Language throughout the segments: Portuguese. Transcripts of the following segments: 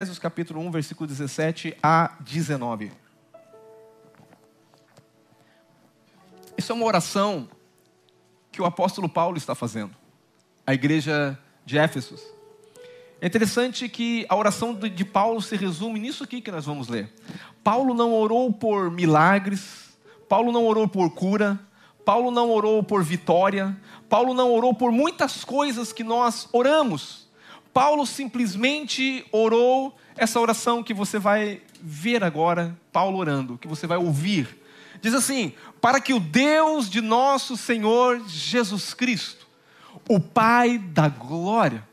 Efésios capítulo 1, versículo 17 a 19. Isso é uma oração que o apóstolo Paulo está fazendo, a igreja de Éfesos. É interessante que a oração de Paulo se resume nisso aqui que nós vamos ler. Paulo não orou por milagres, Paulo não orou por cura, Paulo não orou por vitória, Paulo não orou por muitas coisas que nós oramos. Paulo simplesmente orou essa oração que você vai ver agora, Paulo orando, que você vai ouvir. Diz assim: Para que o Deus de nosso Senhor Jesus Cristo, o Pai da glória,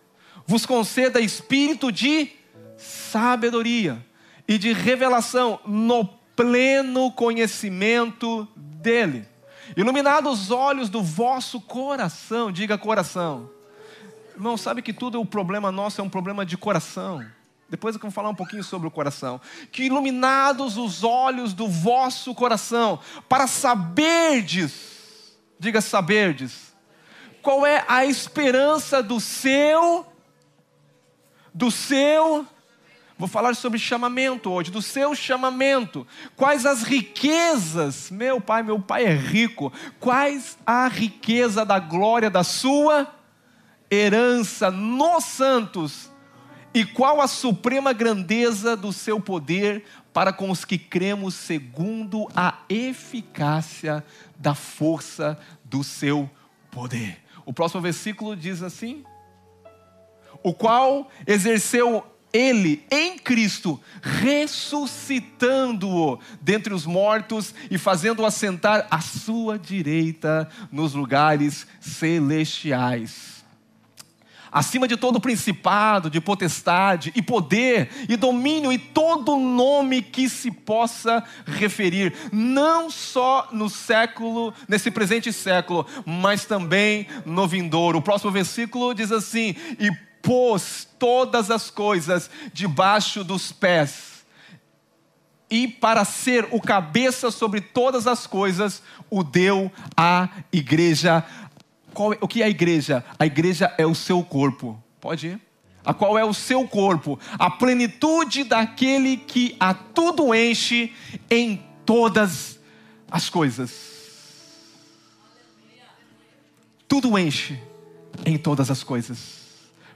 vos conceda espírito de sabedoria e de revelação no pleno conhecimento dEle. Iluminados os olhos do vosso coração, diga coração Irmão, sabe que tudo o problema nosso é um problema de coração. Depois eu vou falar um pouquinho sobre o coração. Que iluminados os olhos do vosso coração, para saberdes, diga saberdes, qual é a esperança do seu, do seu, vou falar sobre chamamento hoje, do seu chamamento. Quais as riquezas, meu pai, meu pai é rico, quais a riqueza da glória da sua herança nos santos, e qual a suprema grandeza do seu poder para com os que cremos segundo a eficácia da força do seu poder. O próximo versículo diz assim: O qual exerceu ele em Cristo, ressuscitando-o dentre os mortos e fazendo-o assentar à sua direita nos lugares celestiais acima de todo principado, de potestade e poder e domínio e todo nome que se possa referir, não só no século, nesse presente século, mas também no vindouro. O próximo versículo diz assim: "E pôs todas as coisas debaixo dos pés, e para ser o cabeça sobre todas as coisas, o deu à igreja qual, é, o que é a igreja? A igreja é o seu corpo. Pode ir? A qual é o seu corpo? A plenitude daquele que a tudo enche em todas as coisas. Tudo enche em todas as coisas.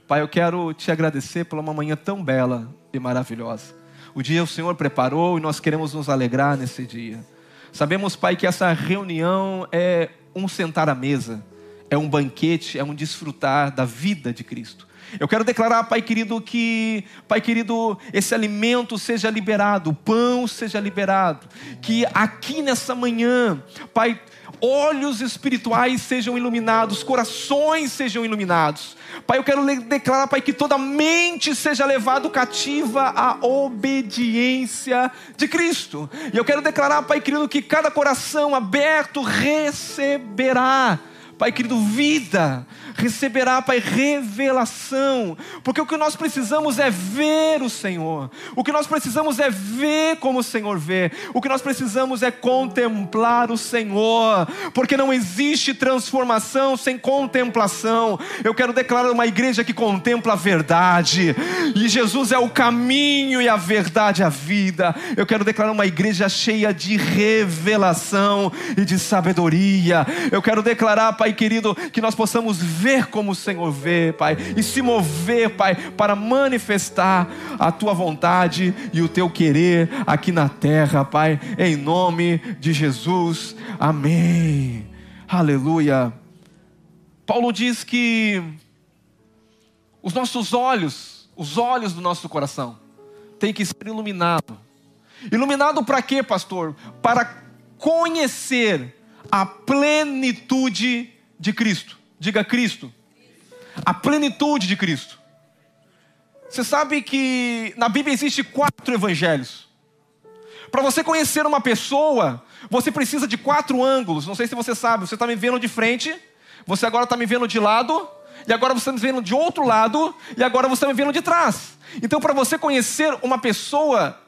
Pai, eu quero te agradecer por uma manhã tão bela e maravilhosa. O dia o Senhor preparou e nós queremos nos alegrar nesse dia. Sabemos, Pai, que essa reunião é um sentar à mesa é um banquete, é um desfrutar da vida de Cristo. Eu quero declarar, Pai querido, que, Pai querido, esse alimento seja liberado, o pão seja liberado, que aqui nessa manhã, Pai, olhos espirituais sejam iluminados, corações sejam iluminados. Pai, eu quero declarar, Pai, que toda mente seja levada cativa à obediência de Cristo. E eu quero declarar, Pai querido, que cada coração aberto receberá Pai querido, vida, receberá, Pai, revelação, porque o que nós precisamos é ver o Senhor, o que nós precisamos é ver como o Senhor vê, o que nós precisamos é contemplar o Senhor, porque não existe transformação sem contemplação. Eu quero declarar uma igreja que contempla a verdade, e Jesus é o caminho e a verdade, a vida. Eu quero declarar uma igreja cheia de revelação e de sabedoria. Eu quero declarar, Pai querido, que nós possamos ver como o Senhor vê, Pai, e se mover, Pai, para manifestar a tua vontade e o teu querer aqui na terra, Pai, em nome de Jesus. Amém. Aleluia. Paulo diz que os nossos olhos, os olhos do nosso coração, têm que ser iluminados. Iluminado para quê, pastor? Para conhecer a plenitude de Cristo. Diga Cristo. A plenitude de Cristo. Você sabe que na Bíblia existe quatro evangelhos. Para você conhecer uma pessoa, você precisa de quatro ângulos. Não sei se você sabe. Você está me vendo de frente, você agora está me vendo de lado, e agora você está me vendo de outro lado, e agora você está me vendo de trás. Então, para você conhecer uma pessoa,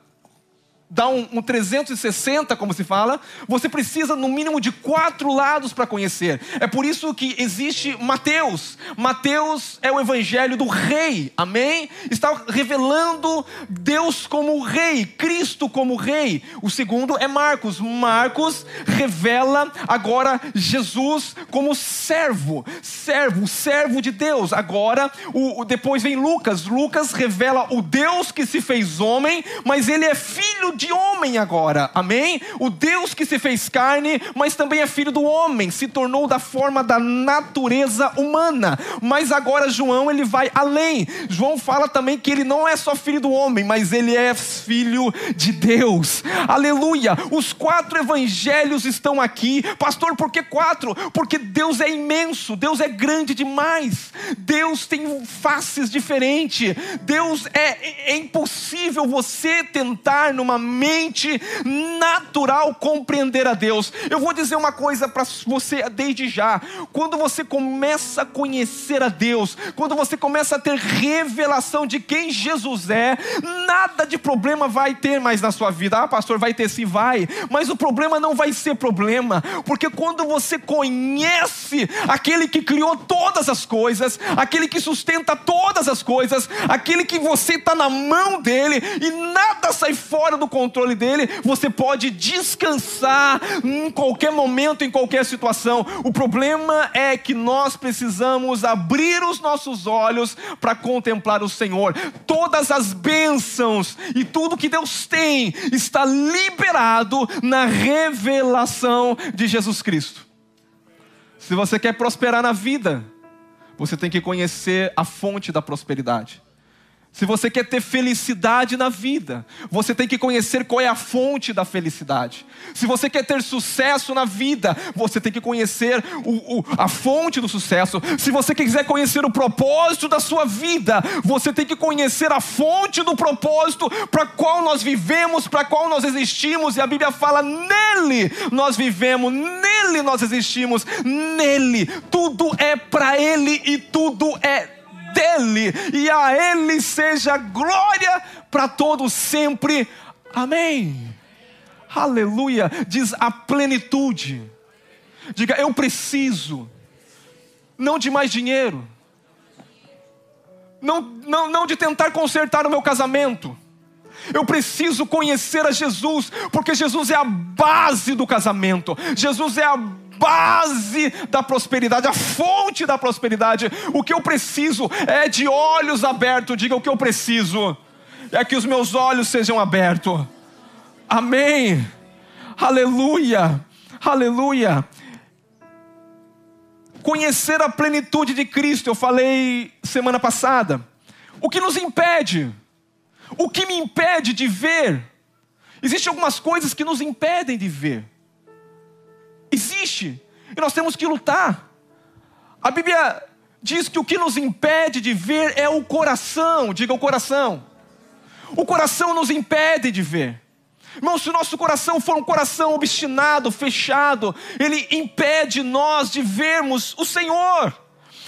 dar um, um 360, como se fala, você precisa no mínimo de quatro lados para conhecer. É por isso que existe Mateus. Mateus é o evangelho do rei, amém? Está revelando Deus como rei, Cristo como rei. O segundo é Marcos. Marcos revela agora Jesus como servo, servo, servo de Deus. Agora, o, depois vem Lucas. Lucas revela o Deus que se fez homem, mas ele é filho de de homem agora, amém? O Deus que se fez carne, mas também é filho do homem, se tornou da forma da natureza humana. Mas agora João ele vai além. João fala também que ele não é só filho do homem, mas ele é filho de Deus. Aleluia! Os quatro evangelhos estão aqui. Pastor, por que quatro? Porque Deus é imenso, Deus é grande demais. Deus tem faces diferentes. Deus é, é impossível você tentar numa mente natural compreender a Deus. Eu vou dizer uma coisa para você desde já: quando você começa a conhecer a Deus, quando você começa a ter revelação de quem Jesus é, nada de problema vai ter mais na sua vida. Ah, pastor, vai ter sim, vai, mas o problema não vai ser problema, porque quando você conhece aquele que criou todas as coisas, aquele que sustenta todas as coisas, aquele que você está na mão dele e nada sai fora do controle controle dele, você pode descansar em qualquer momento, em qualquer situação. O problema é que nós precisamos abrir os nossos olhos para contemplar o Senhor. Todas as bênçãos e tudo que Deus tem está liberado na revelação de Jesus Cristo. Se você quer prosperar na vida, você tem que conhecer a fonte da prosperidade. Se você quer ter felicidade na vida, você tem que conhecer qual é a fonte da felicidade. Se você quer ter sucesso na vida, você tem que conhecer o, o, a fonte do sucesso. Se você quiser conhecer o propósito da sua vida, você tem que conhecer a fonte do propósito para qual nós vivemos, para qual nós existimos. E a Bíblia fala: nele nós vivemos, nele nós existimos, nele. Tudo é para ele e tudo é dele, e a ele seja glória para todos sempre. Amém. Aleluia. Diz a plenitude. Diga, eu preciso, não de mais dinheiro, não, não, não de tentar consertar o meu casamento. Eu preciso conhecer a Jesus, porque Jesus é a base do casamento, Jesus é a base da prosperidade, a fonte da prosperidade. O que eu preciso é de olhos abertos. Diga o que eu preciso é que os meus olhos sejam abertos. Amém. Aleluia. Aleluia. Conhecer a plenitude de Cristo, eu falei semana passada. O que nos impede? O que me impede de ver? Existem algumas coisas que nos impedem de ver existe e nós temos que lutar. A Bíblia diz que o que nos impede de ver é o coração, diga o coração. O coração nos impede de ver. Irmão, se o nosso coração for um coração obstinado, fechado, ele impede nós de vermos o Senhor.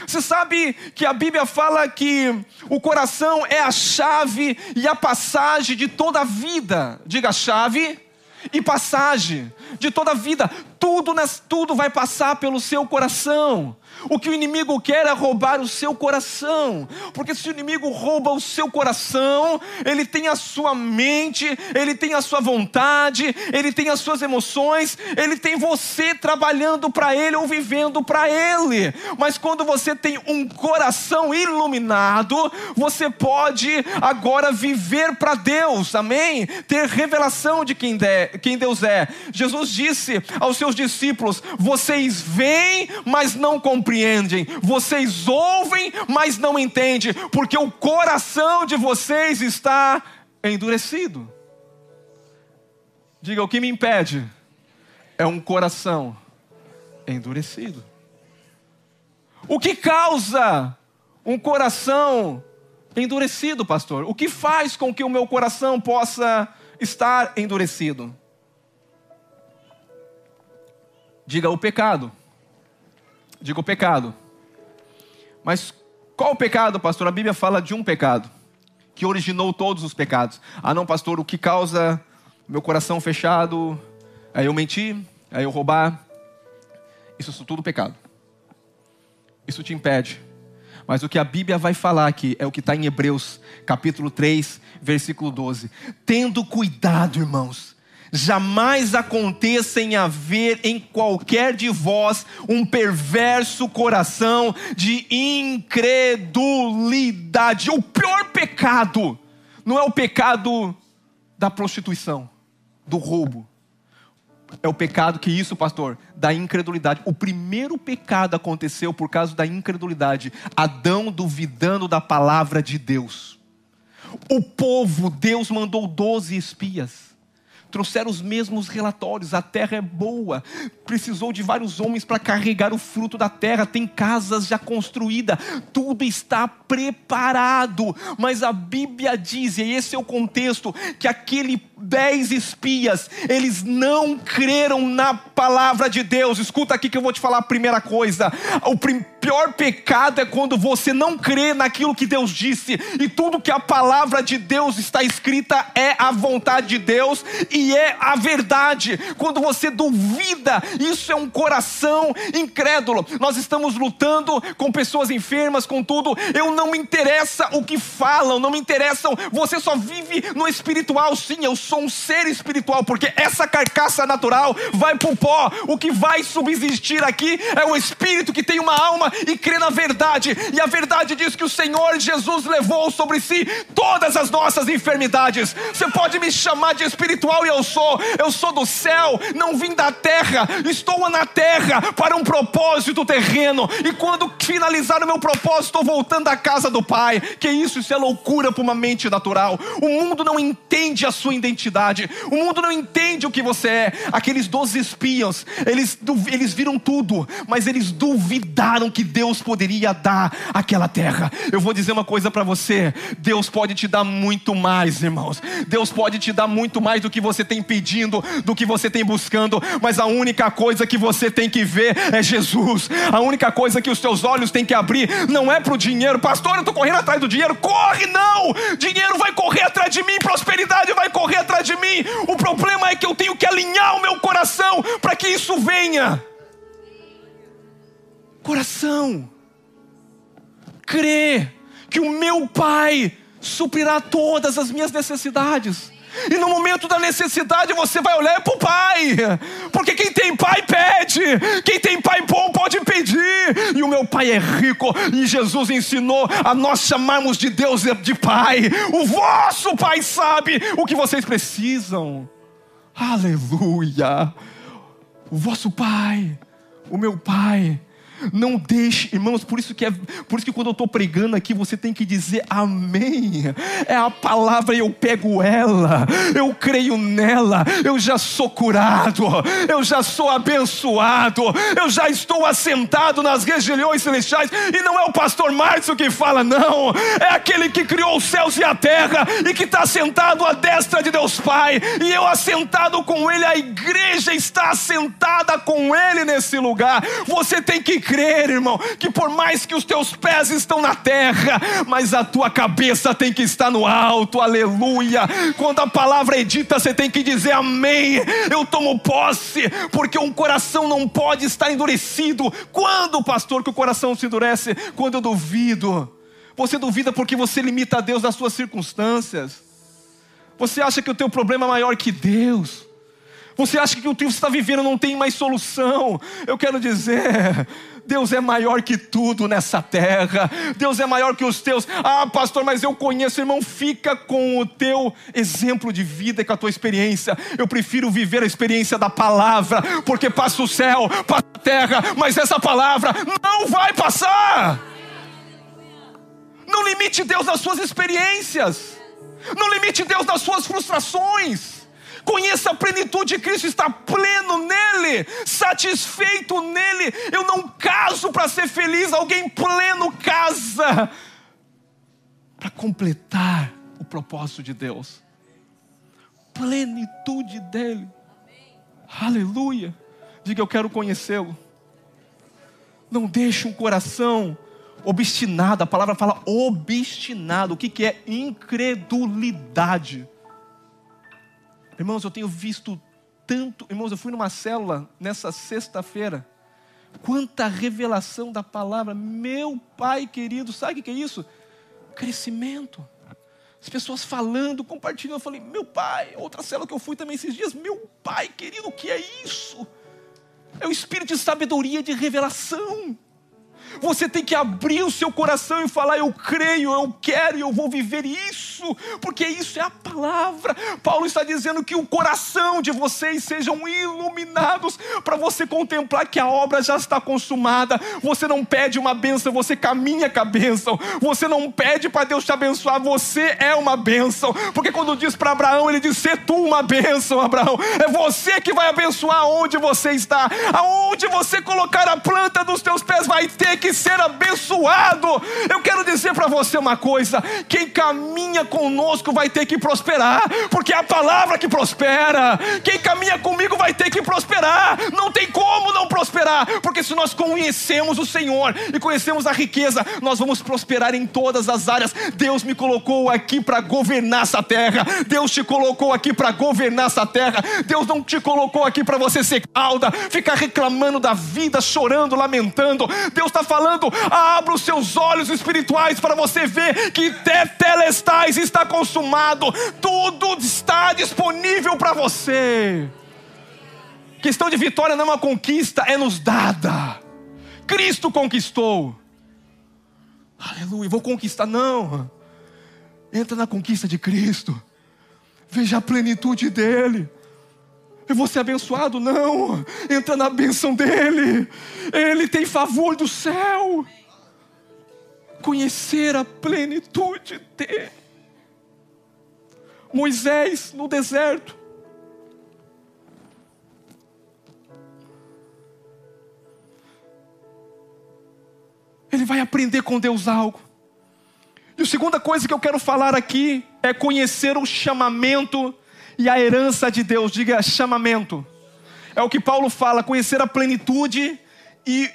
Você sabe que a Bíblia fala que o coração é a chave e a passagem de toda a vida. Diga chave e passagem de toda a vida. Tudo, tudo vai passar pelo seu coração. O que o inimigo quer é roubar o seu coração, porque se o inimigo rouba o seu coração, ele tem a sua mente, ele tem a sua vontade, ele tem as suas emoções, ele tem você trabalhando para ele ou vivendo para ele. Mas quando você tem um coração iluminado, você pode agora viver para Deus, amém? Ter revelação de quem, de, quem Deus é. Jesus disse aos seus discípulos: Vocês veem, mas não compreendem compreendem, vocês ouvem, mas não entendem, porque o coração de vocês está endurecido. Diga, o que me impede é um coração endurecido. O que causa um coração endurecido, pastor? O que faz com que o meu coração possa estar endurecido? Diga o pecado. Digo pecado. Mas qual o pecado, pastor? A Bíblia fala de um pecado que originou todos os pecados. Ah, não, pastor, o que causa meu coração fechado, aí eu mentir, aí eu roubar. Isso é tudo pecado. Isso te impede. Mas o que a Bíblia vai falar aqui é o que está em Hebreus, capítulo 3, versículo 12. Tendo cuidado, irmãos, jamais aconteça em haver em qualquer de vós um perverso coração de incredulidade. O pior pecado não é o pecado da prostituição, do roubo. É o pecado que isso, pastor, da incredulidade. O primeiro pecado aconteceu por causa da incredulidade. Adão duvidando da palavra de Deus. O povo, Deus mandou doze espias trouxeram os mesmos relatórios: a terra é boa, precisou de vários homens para carregar o fruto da terra, tem casas já construídas, tudo está preparado. Mas a Bíblia diz, e esse é o contexto, que aquele dez espias, eles não creram na palavra de Deus. Escuta aqui que eu vou te falar a primeira coisa: o pior pecado é quando você não crê naquilo que Deus disse, e tudo que a palavra de Deus está escrita é a vontade de Deus e é a verdade. Quando você duvida, isso é um coração incrédulo. Nós estamos lutando com pessoas enfermas, com tudo. Eu não me interessa o que falam, não me interessam. Você só vive no espiritual. Sim, eu sou um ser espiritual, porque essa carcaça natural vai para o pó. O que vai subsistir aqui é o espírito que tem uma alma e crê na verdade. E a verdade diz que o Senhor Jesus levou sobre si todas as nossas enfermidades. Você pode me chamar de espiritual e eu sou. Eu sou do céu, não vim da terra. Estou na terra para um propósito terreno. E quando finalizar o meu propósito, estou voltando à casa do Pai. Que isso? Isso é loucura para uma mente natural. O mundo não entende a sua identidade. O mundo não entende o que você é. Aqueles doze espias, eles, eles viram tudo, mas eles duvidaram que Deus poderia dar aquela terra. Eu vou dizer uma coisa para você: Deus pode te dar muito mais, irmãos. Deus pode te dar muito mais do que você tem pedindo, do que você tem buscando, mas a única coisa que você tem que ver é Jesus. A única coisa que os teus olhos têm que abrir não é para o dinheiro, pastor. Eu estou correndo atrás do dinheiro, corre não! Dinheiro vai correr atrás de mim, prosperidade vai correr atrás de mim. O problema é que eu tenho que alinhar o meu coração para que isso venha. Coração, crê que o meu Pai suprirá todas as minhas necessidades. E no momento da necessidade você vai olhar para o pai, porque quem tem pai pede, quem tem pai bom pode pedir. E o meu pai é rico, e Jesus ensinou a nós chamarmos de Deus de pai. O vosso pai sabe o que vocês precisam. Aleluia! O vosso pai, o meu pai não deixe, irmãos, por isso que é, por isso que quando eu estou pregando aqui, você tem que dizer amém. É a palavra, eu pego ela, eu creio nela, eu já sou curado, eu já sou abençoado, eu já estou assentado nas regiões celestiais, e não é o pastor Márcio que fala, não, é aquele que criou os céus e a terra e que está sentado à destra de Deus Pai, e eu assentado com Ele, a igreja está assentada com Ele nesse lugar. Você tem que crer, irmão, que por mais que os teus pés estão na terra, mas a tua cabeça tem que estar no alto, aleluia. Quando a palavra é dita, você tem que dizer amém. Eu tomo posse, porque um coração não pode estar endurecido. Quando, pastor, que o coração se endurece? Quando eu duvido. Você duvida porque você limita a Deus nas suas circunstâncias. Você acha que o teu problema é maior que Deus. Você acha que o que você está vivendo não tem mais solução. Eu quero dizer, Deus é maior que tudo nessa terra. Deus é maior que os teus. Ah, pastor, mas eu conheço, irmão. Fica com o teu exemplo de vida e com a tua experiência. Eu prefiro viver a experiência da palavra, porque passa o céu, passa a terra, mas essa palavra não vai passar. Não limite Deus nas suas experiências. Não limite Deus nas suas frustrações. Conheça a plenitude de Cristo, está pleno nele, satisfeito nele. Eu não caso para ser feliz, alguém pleno casa para completar o propósito de Deus. Plenitude dele. Aleluia. Diga, eu quero conhecê-lo. Não deixe um coração obstinado. A palavra fala obstinado. O que, que é incredulidade? Irmãos, eu tenho visto tanto. Irmãos, eu fui numa célula nessa sexta-feira. Quanta revelação da palavra. Meu Pai querido, sabe o que é isso? Crescimento. As pessoas falando, compartilhando. Eu falei, meu pai, outra célula que eu fui também esses dias. Meu pai querido, o que é isso? É o espírito de sabedoria, de revelação. Você tem que abrir o seu coração e falar: Eu creio, eu quero e eu vou viver isso, porque isso é a palavra. Paulo está dizendo que o coração de vocês sejam iluminados para você contemplar que a obra já está consumada. Você não pede uma bênção, você caminha com a bênção. Você não pede para Deus te abençoar, você é uma bênção. Porque quando diz para Abraão, ele diz: Ser tu uma bênção, Abraão. É você que vai abençoar onde você está, aonde você colocar a planta dos teus pés, vai ter que que ser abençoado. Eu quero dizer para você uma coisa: quem caminha conosco vai ter que prosperar, porque é a palavra que prospera. Quem caminha comigo vai ter que prosperar. Não tem como não prosperar, porque se nós conhecemos o Senhor e conhecemos a riqueza, nós vamos prosperar em todas as áreas. Deus me colocou aqui para governar essa terra. Deus te colocou aqui para governar essa terra. Deus não te colocou aqui para você ser calda, ficar reclamando da vida, chorando, lamentando. Deus está falando, abra os seus olhos espirituais para você ver que Tetelestais está consumado, tudo está disponível para você. Questão de vitória não é uma conquista, é nos dada. Cristo conquistou. Aleluia, vou conquistar. Não. Entra na conquista de Cristo. Veja a plenitude dele. Eu vou ser abençoado? Não. Entra na bênção dele. Ele tem favor do céu. Conhecer a plenitude dele. Moisés no deserto. Ele vai aprender com Deus algo. E a segunda coisa que eu quero falar aqui é conhecer o chamamento e a herança de Deus, diga chamamento. É o que Paulo fala, conhecer a plenitude e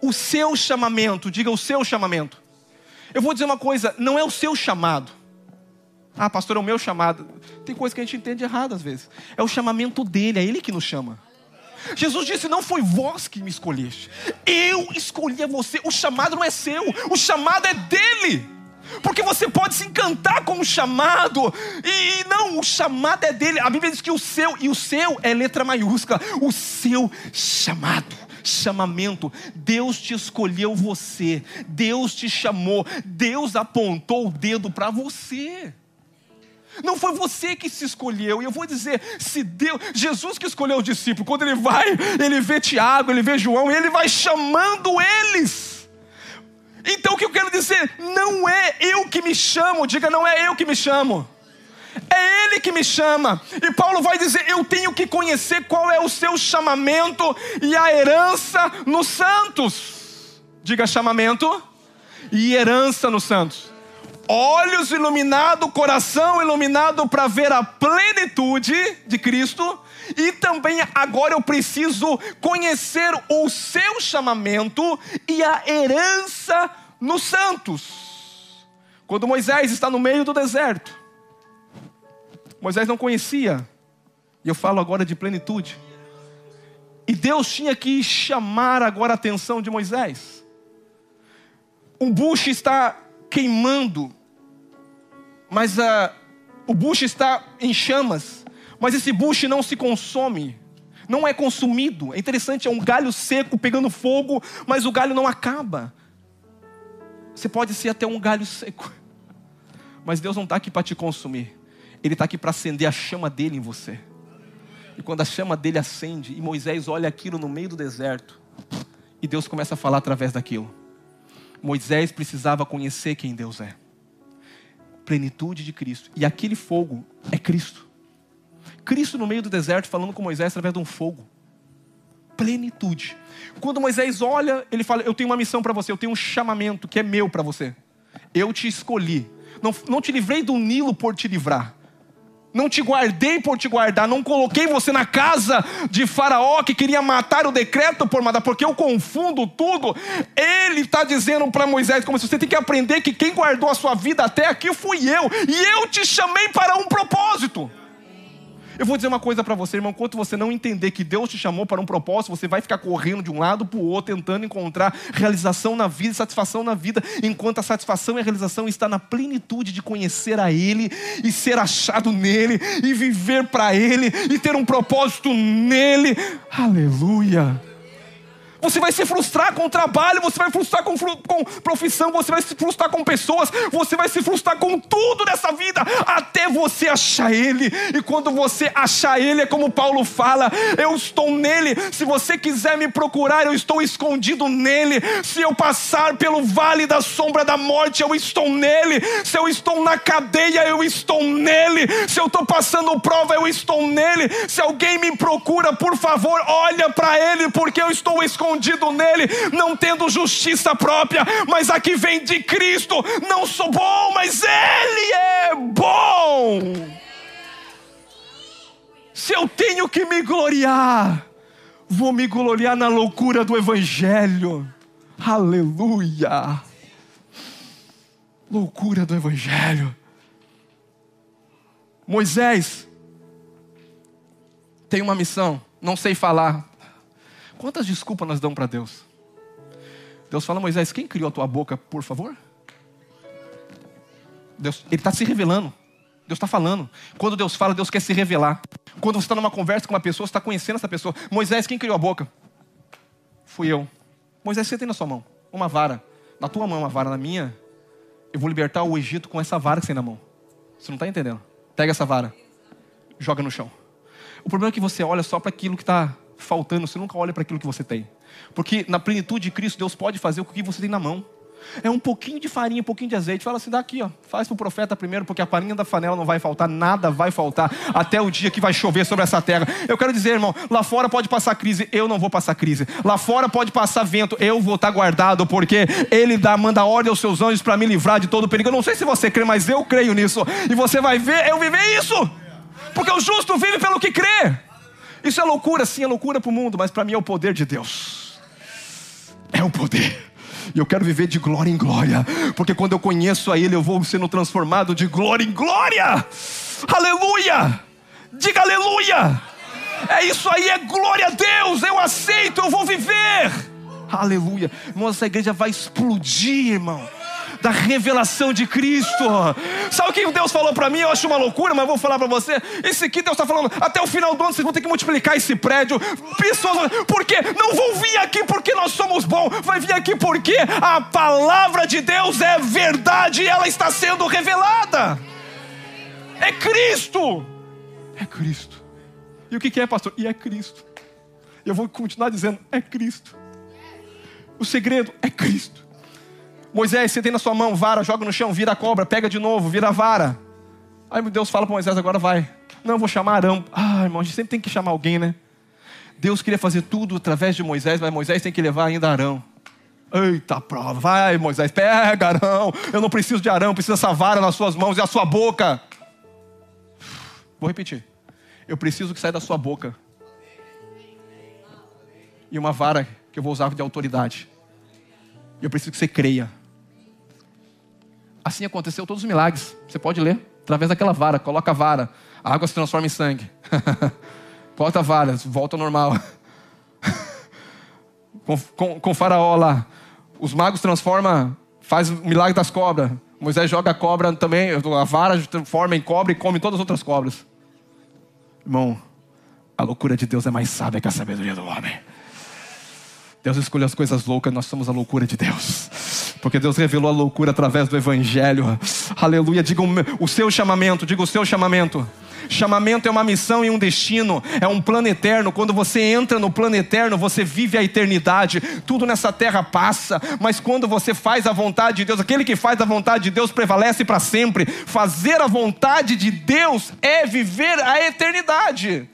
o seu chamamento, diga o seu chamamento. Eu vou dizer uma coisa, não é o seu chamado. Ah, pastor, é o meu chamado. Tem coisa que a gente entende errado às vezes. É o chamamento dele, é ele que nos chama. Jesus disse: Não foi vós que me escolheste, eu escolhi a você. O chamado não é seu, o chamado é dele. Porque você pode se encantar com o chamado, e, e, não, o chamado é dele. A Bíblia diz que o seu, e o seu é letra maiúscula, o seu chamado, chamamento. Deus te escolheu você, Deus te chamou, Deus apontou o dedo para você. Não foi você que se escolheu. E eu vou dizer, se Deus, Jesus que escolheu o discípulo, quando ele vai, ele vê Tiago, ele vê João, e ele vai chamando eles. Então o que eu quero dizer? Não é eu que me chamo, diga, não é eu que me chamo. É Ele que me chama. E Paulo vai dizer: Eu tenho que conhecer qual é o seu chamamento e a herança nos santos. Diga chamamento e herança nos santos. Olhos iluminados, coração iluminado para ver a plenitude de Cristo. E também agora eu preciso conhecer o seu chamamento e a herança nos santos. Quando Moisés está no meio do deserto, Moisés não conhecia, e eu falo agora de plenitude. E Deus tinha que chamar agora a atenção de Moisés. Um bucho está queimando, mas uh, o bucho está em chamas, mas esse bucho não se consome, não é consumido. É interessante, é um galho seco pegando fogo, mas o galho não acaba. Você pode ser até um galho seco, mas Deus não está aqui para te consumir, Ele está aqui para acender a chama dele em você. E quando a chama dele acende, e Moisés olha aquilo no meio do deserto, e Deus começa a falar através daquilo. Moisés precisava conhecer quem Deus é, plenitude de Cristo, e aquele fogo é Cristo. Cristo no meio do deserto falando com Moisés através de um fogo plenitude. Quando Moisés olha, ele fala: Eu tenho uma missão para você, eu tenho um chamamento que é meu para você. Eu te escolhi. Não, não te livrei do Nilo por te livrar. Não te guardei por te guardar, não coloquei você na casa de Faraó que queria matar o decreto por matar, porque eu confundo tudo. Ele está dizendo para Moisés, como se você tem que aprender que quem guardou a sua vida até aqui fui eu, e eu te chamei para um propósito. Eu vou dizer uma coisa para você, irmão: enquanto você não entender que Deus te chamou para um propósito, você vai ficar correndo de um lado para o outro, tentando encontrar realização na vida, satisfação na vida, enquanto a satisfação e a realização está na plenitude de conhecer a Ele e ser achado nele e viver para Ele e ter um propósito nele. Aleluia. Você vai se frustrar com o trabalho, você vai frustrar com, com profissão, você vai se frustrar com pessoas, você vai se frustrar com tudo nessa vida, até você achar Ele. E quando você achar Ele, é como Paulo fala: eu estou nele. Se você quiser me procurar, eu estou escondido nele. Se eu passar pelo vale da sombra da morte, eu estou nele. Se eu estou na cadeia, eu estou nele. Se eu estou passando prova, eu estou nele. Se alguém me procura, por favor, olha para Ele, porque eu estou escondido escondido nele, não tendo justiça própria, mas a que vem de Cristo. Não sou bom, mas Ele é bom. Se eu tenho que me gloriar, vou me gloriar na loucura do Evangelho. Aleluia! Loucura do Evangelho. Moisés tem uma missão, não sei falar, Quantas desculpas nós damos para Deus? Deus fala, Moisés, quem criou a tua boca, por favor? Deus, ele está se revelando. Deus está falando. Quando Deus fala, Deus quer se revelar. Quando você está numa conversa com uma pessoa, você está conhecendo essa pessoa. Moisés, quem criou a boca? Fui eu. Moisés, você tem na sua mão uma vara. Na tua mão, uma vara. Na minha, eu vou libertar o Egito com essa vara que você tem na mão. Você não está entendendo? Pega essa vara, joga no chão. O problema é que você olha só para aquilo que está faltando, você nunca olha para aquilo que você tem. Porque na plenitude de Cristo, Deus pode fazer o que você tem na mão. É um pouquinho de farinha, um pouquinho de azeite. Fala assim, daqui, ó. Faz para o profeta primeiro, porque a farinha da panela não vai faltar, nada vai faltar até o dia que vai chover sobre essa terra. Eu quero dizer, irmão, lá fora pode passar crise, eu não vou passar crise. Lá fora pode passar vento, eu vou estar guardado, porque Ele dá, manda ordem aos seus anjos para me livrar de todo o perigo. Eu não sei se você crê, mas eu creio nisso. E você vai ver eu viver isso. Porque o justo vive pelo que crê. Isso é loucura, sim, é loucura para o mundo, mas para mim é o poder de Deus. É o poder. E eu quero viver de glória em glória, porque quando eu conheço a Ele, eu vou sendo transformado de glória em glória. Aleluia! Diga aleluia! É isso aí, é glória a Deus. Eu aceito, eu vou viver. Aleluia. Irmão, essa igreja vai explodir, irmão da revelação de Cristo. Sabe o que Deus falou para mim? Eu acho uma loucura, mas vou falar para você. Esse aqui Deus está falando, até o final do ano vocês vão ter que multiplicar esse prédio. Pessoas, porque não vão vir aqui porque nós somos bons, vai vir aqui porque a palavra de Deus é verdade e ela está sendo revelada. É Cristo. É Cristo. E o que é, pastor? E é Cristo. Eu vou continuar dizendo: é Cristo. O segredo é Cristo. Moisés, você tem na sua mão vara, joga no chão, vira a cobra, pega de novo, vira a vara. Aí Deus fala para Moisés, agora vai. Não, vou chamar Arão. Ah, irmão, a gente sempre tem que chamar alguém, né? Deus queria fazer tudo através de Moisés, mas Moisés tem que levar ainda Arão. Eita prova, vai Moisés, pega Arão. Eu não preciso de Arão, preciso dessa vara nas suas mãos e a sua boca. Vou repetir. Eu preciso que saia da sua boca. E uma vara que eu vou usar de autoridade. Eu preciso que você creia. Assim aconteceu todos os milagres. Você pode ler. Através daquela vara. Coloca a vara. A água se transforma em sangue. Bota a vara. Volta ao normal. com, com, com faraó lá. Os magos transformam. Faz o milagre das cobras. Moisés joga a cobra também. A vara transforma em cobra e come todas as outras cobras. Irmão, a loucura de Deus é mais sábia que a sabedoria do homem. Deus escolheu as coisas loucas, nós somos a loucura de Deus. Porque Deus revelou a loucura através do Evangelho. Aleluia. Diga o seu chamamento, diga o seu chamamento. Chamamento é uma missão e um destino, é um plano eterno. Quando você entra no plano eterno, você vive a eternidade. Tudo nessa terra passa, mas quando você faz a vontade de Deus, aquele que faz a vontade de Deus prevalece para sempre. Fazer a vontade de Deus é viver a eternidade.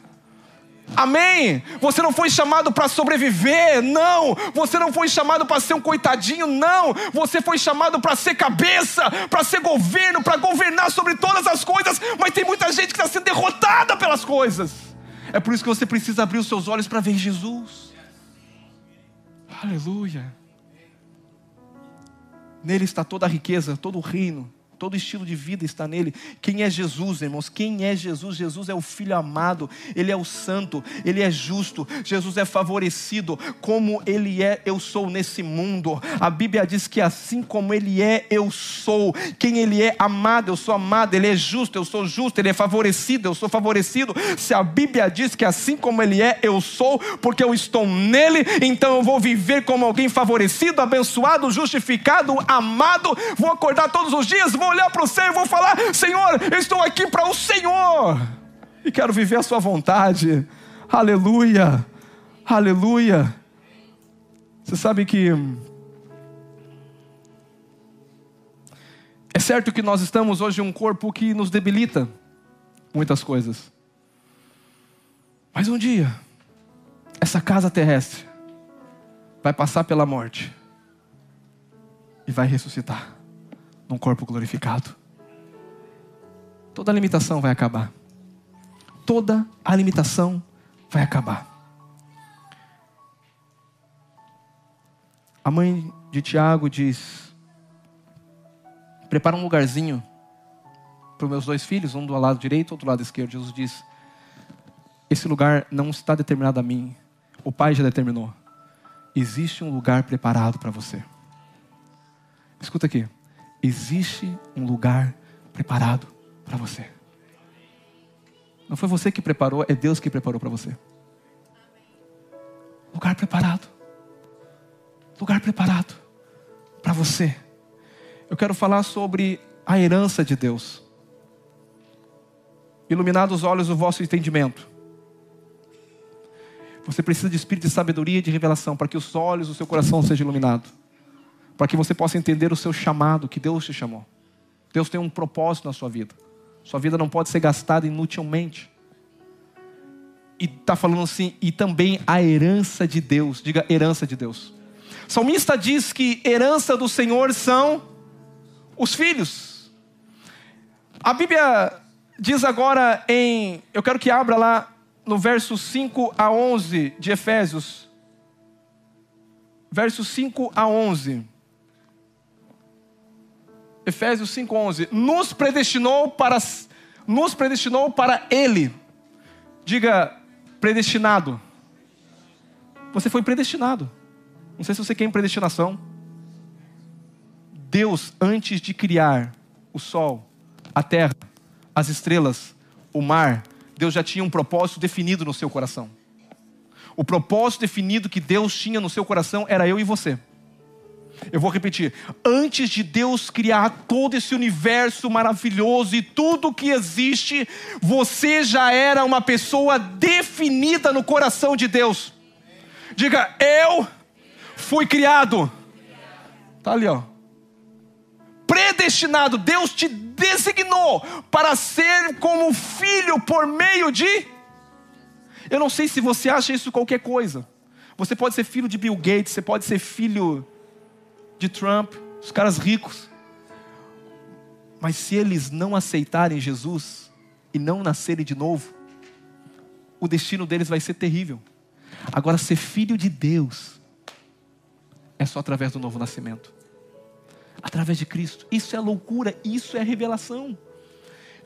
Amém? Você não foi chamado para sobreviver, não. Você não foi chamado para ser um coitadinho, não. Você foi chamado para ser cabeça, para ser governo, para governar sobre todas as coisas. Mas tem muita gente que está sendo derrotada pelas coisas. É por isso que você precisa abrir os seus olhos para ver Jesus. Aleluia. Nele está toda a riqueza, todo o reino, Todo estilo de vida está nele. Quem é Jesus, irmãos? Quem é Jesus? Jesus é o Filho amado, ele é o santo, ele é justo, Jesus é favorecido. Como ele é, eu sou nesse mundo. A Bíblia diz que assim como ele é, eu sou. Quem ele é, amado, eu sou amado. Ele é justo, eu sou justo. Ele é favorecido, eu sou favorecido. Se a Bíblia diz que assim como ele é, eu sou, porque eu estou nele, então eu vou viver como alguém favorecido, abençoado, justificado, amado. Vou acordar todos os dias, vou olhar para o céu e vou falar: Senhor, eu estou aqui para o Senhor e quero viver a Sua vontade. Aleluia, aleluia. Você sabe que é certo que nós estamos hoje em um corpo que nos debilita muitas coisas, mas um dia essa casa terrestre vai passar pela morte e vai ressuscitar num corpo glorificado. Toda a limitação vai acabar. Toda a limitação vai acabar. A mãe de Tiago diz: Prepara um lugarzinho para os meus dois filhos, um do lado direito, outro do lado esquerdo. Jesus diz: Esse lugar não está determinado a mim, o Pai já determinou. Existe um lugar preparado para você. Escuta aqui existe um lugar preparado para você. Não foi você que preparou, é Deus que preparou para você. Lugar preparado. Lugar preparado para você. Eu quero falar sobre a herança de Deus. Iluminados os olhos do vosso entendimento. Você precisa de espírito de sabedoria e de revelação para que os olhos do seu coração sejam iluminados para que você possa entender o seu chamado, que Deus te chamou. Deus tem um propósito na sua vida. Sua vida não pode ser gastada inutilmente. E está falando assim, e também a herança de Deus. Diga herança de Deus. O salmista diz que herança do Senhor são os filhos. A Bíblia diz agora em. Eu quero que abra lá no verso 5 a 11 de Efésios. Versos 5 a 11. Efésios 5:11, nos predestinou para nos predestinou para ele. Diga predestinado. Você foi predestinado. Não sei se você quer em predestinação. Deus, antes de criar o sol, a terra, as estrelas, o mar, Deus já tinha um propósito definido no seu coração. O propósito definido que Deus tinha no seu coração era eu e você. Eu vou repetir. Antes de Deus criar todo esse universo maravilhoso e tudo que existe, você já era uma pessoa definida no coração de Deus. Diga, eu fui criado. Tá ali, ó. Predestinado, Deus te designou para ser como filho por meio de. Eu não sei se você acha isso qualquer coisa. Você pode ser filho de Bill Gates, você pode ser filho de Trump, os caras ricos. Mas se eles não aceitarem Jesus e não nascerem de novo, o destino deles vai ser terrível. Agora, ser filho de Deus é só através do novo nascimento através de Cristo. Isso é loucura, isso é revelação.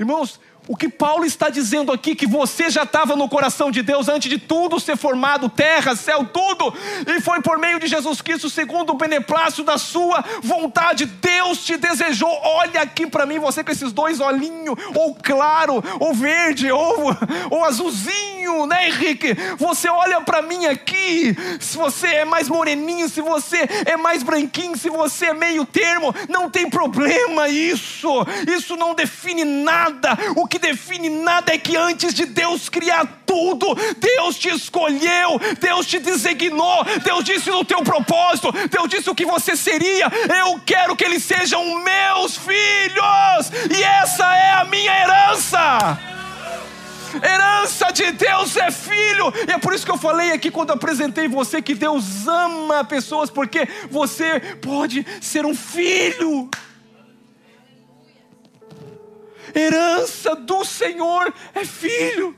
Irmãos, o que Paulo está dizendo aqui, que você já estava no coração de Deus antes de tudo ser formado, terra, céu, tudo, e foi por meio de Jesus Cristo, segundo o beneplácito da sua vontade, Deus te desejou. Olha aqui para mim, você com esses dois olhinhos, ou claro, ou verde, ou, ou azulzinho, né, Henrique? Você olha para mim aqui, se você é mais moreninho, se você é mais branquinho, se você é meio termo, não tem problema isso, isso não define nada. O que que define nada é que antes de Deus criar tudo, Deus te escolheu, Deus te designou, Deus disse no teu propósito, Deus disse o que você seria. Eu quero que eles sejam meus filhos, e essa é a minha herança. Herança de Deus é filho, e é por isso que eu falei aqui quando apresentei você que Deus ama pessoas, porque você pode ser um filho herança do Senhor é filho.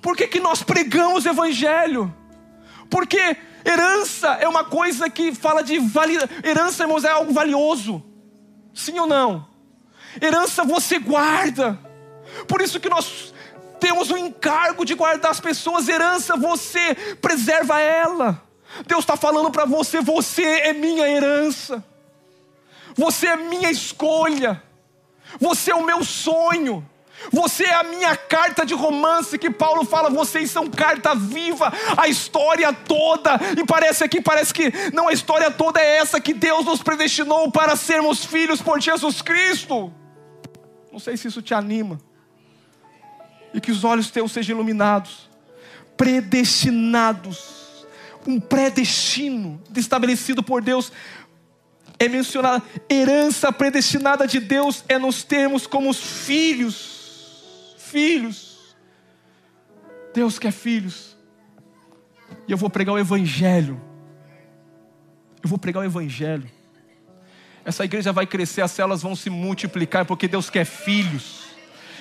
Por que, que nós pregamos evangelho? Porque herança é uma coisa que fala de valida. Herança, irmãos, é algo valioso. Sim ou não? Herança você guarda. Por isso que nós temos o encargo de guardar as pessoas. Herança você preserva ela. Deus está falando para você: você é minha herança. Você é minha escolha. Você é o meu sonho. Você é a minha carta de romance que Paulo fala, vocês são carta viva, a história toda. E parece aqui, parece que não a história toda é essa que Deus nos predestinou para sermos filhos por Jesus Cristo. Não sei se isso te anima. E que os olhos teus sejam iluminados, predestinados, um predestino estabelecido por Deus é mencionada, herança predestinada de Deus é nos termos como os filhos filhos. Deus quer filhos. E eu vou pregar o Evangelho. Eu vou pregar o Evangelho. Essa igreja vai crescer, as células vão se multiplicar, porque Deus quer filhos.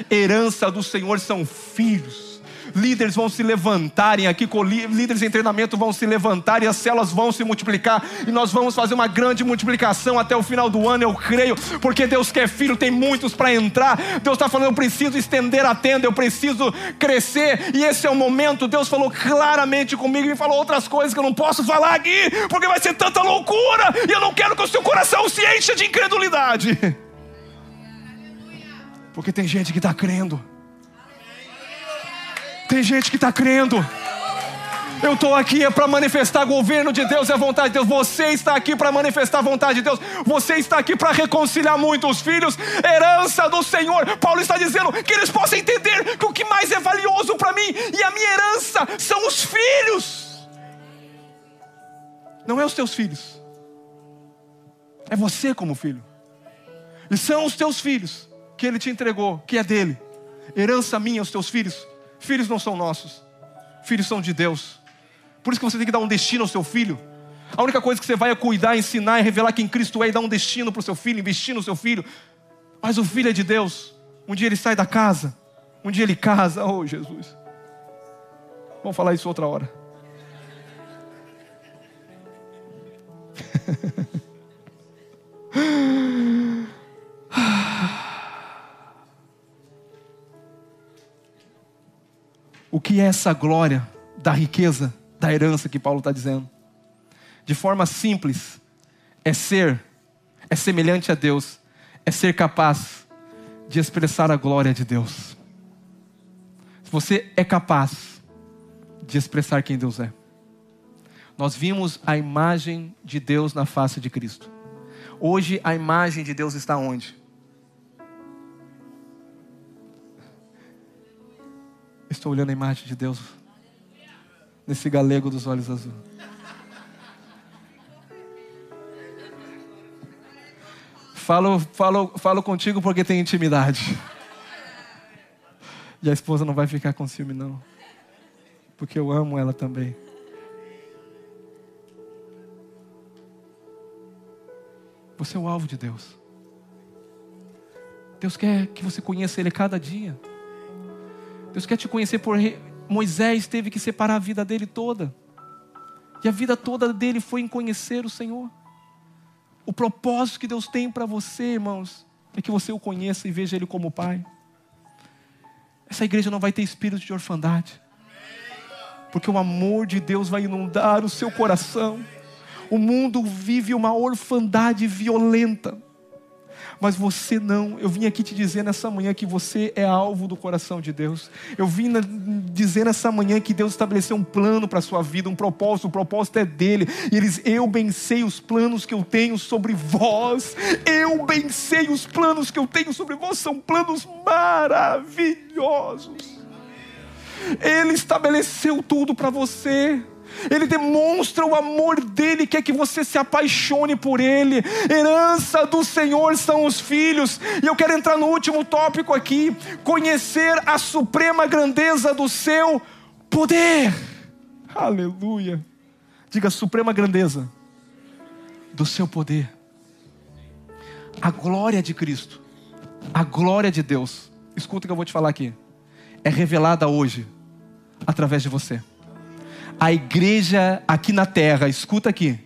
Herança do Senhor são filhos líderes vão se levantarem aqui, líderes em treinamento vão se levantar e as células vão se multiplicar e nós vamos fazer uma grande multiplicação até o final do ano, eu creio, porque Deus quer filho, tem muitos para entrar. Deus está falando, eu preciso estender a tenda, eu preciso crescer e esse é o momento. Deus falou claramente comigo e falou outras coisas que eu não posso falar aqui, porque vai ser tanta loucura e eu não quero que o seu coração se encha de incredulidade. Porque tem gente que está crendo tem gente que está crendo. Eu estou aqui é para manifestar o governo de Deus e a vontade de Deus. Você está aqui para manifestar a vontade de Deus. Você está aqui para reconciliar muitos filhos. Herança do Senhor. Paulo está dizendo que eles possam entender que o que mais é valioso para mim e a minha herança são os filhos. Não é os teus filhos. É você como filho. E são os teus filhos que ele te entregou, que é dele. Herança minha, os teus filhos Filhos não são nossos, filhos são de Deus. Por isso que você tem que dar um destino ao seu filho. A única coisa que você vai é cuidar, ensinar, é revelar quem Cristo é e dar um destino para o seu filho, investir no seu filho. Mas o filho é de Deus. Um dia ele sai da casa, um dia ele casa. Oh, Jesus. Vamos falar isso outra hora. o que é essa glória da riqueza, da herança que Paulo está dizendo. De forma simples, é ser, é semelhante a Deus, é ser capaz de expressar a glória de Deus. Você é capaz de expressar quem Deus é. Nós vimos a imagem de Deus na face de Cristo. Hoje a imagem de Deus está onde? Estou olhando a imagem de Deus nesse galego dos olhos azuis. Falo, falo, falo contigo porque tem intimidade. E a esposa não vai ficar com ciúme, não. Porque eu amo ela também. Você é o alvo de Deus. Deus quer que você conheça Ele cada dia. Deus quer te conhecer por Moisés teve que separar a vida dele toda. E a vida toda dele foi em conhecer o Senhor. O propósito que Deus tem para você, irmãos, é que você o conheça e veja Ele como Pai. Essa igreja não vai ter espírito de orfandade, porque o amor de Deus vai inundar o seu coração. O mundo vive uma orfandade violenta mas você não. Eu vim aqui te dizer nessa manhã que você é alvo do coração de Deus. Eu vim dizer nessa manhã que Deus estabeleceu um plano para a sua vida, um propósito, o propósito é dele. E eles, eu bem sei os planos que eu tenho sobre vós. Eu bem sei os planos que eu tenho sobre vós, são planos maravilhosos. Ele estabeleceu tudo para você. Ele demonstra o amor dele, quer que você se apaixone por ele. Herança do Senhor são os filhos. E eu quero entrar no último tópico aqui: conhecer a suprema grandeza do seu poder. Aleluia. Diga suprema grandeza do seu poder. A glória de Cristo, a glória de Deus. Escuta o que eu vou te falar aqui. É revelada hoje através de você a igreja aqui na terra, escuta aqui,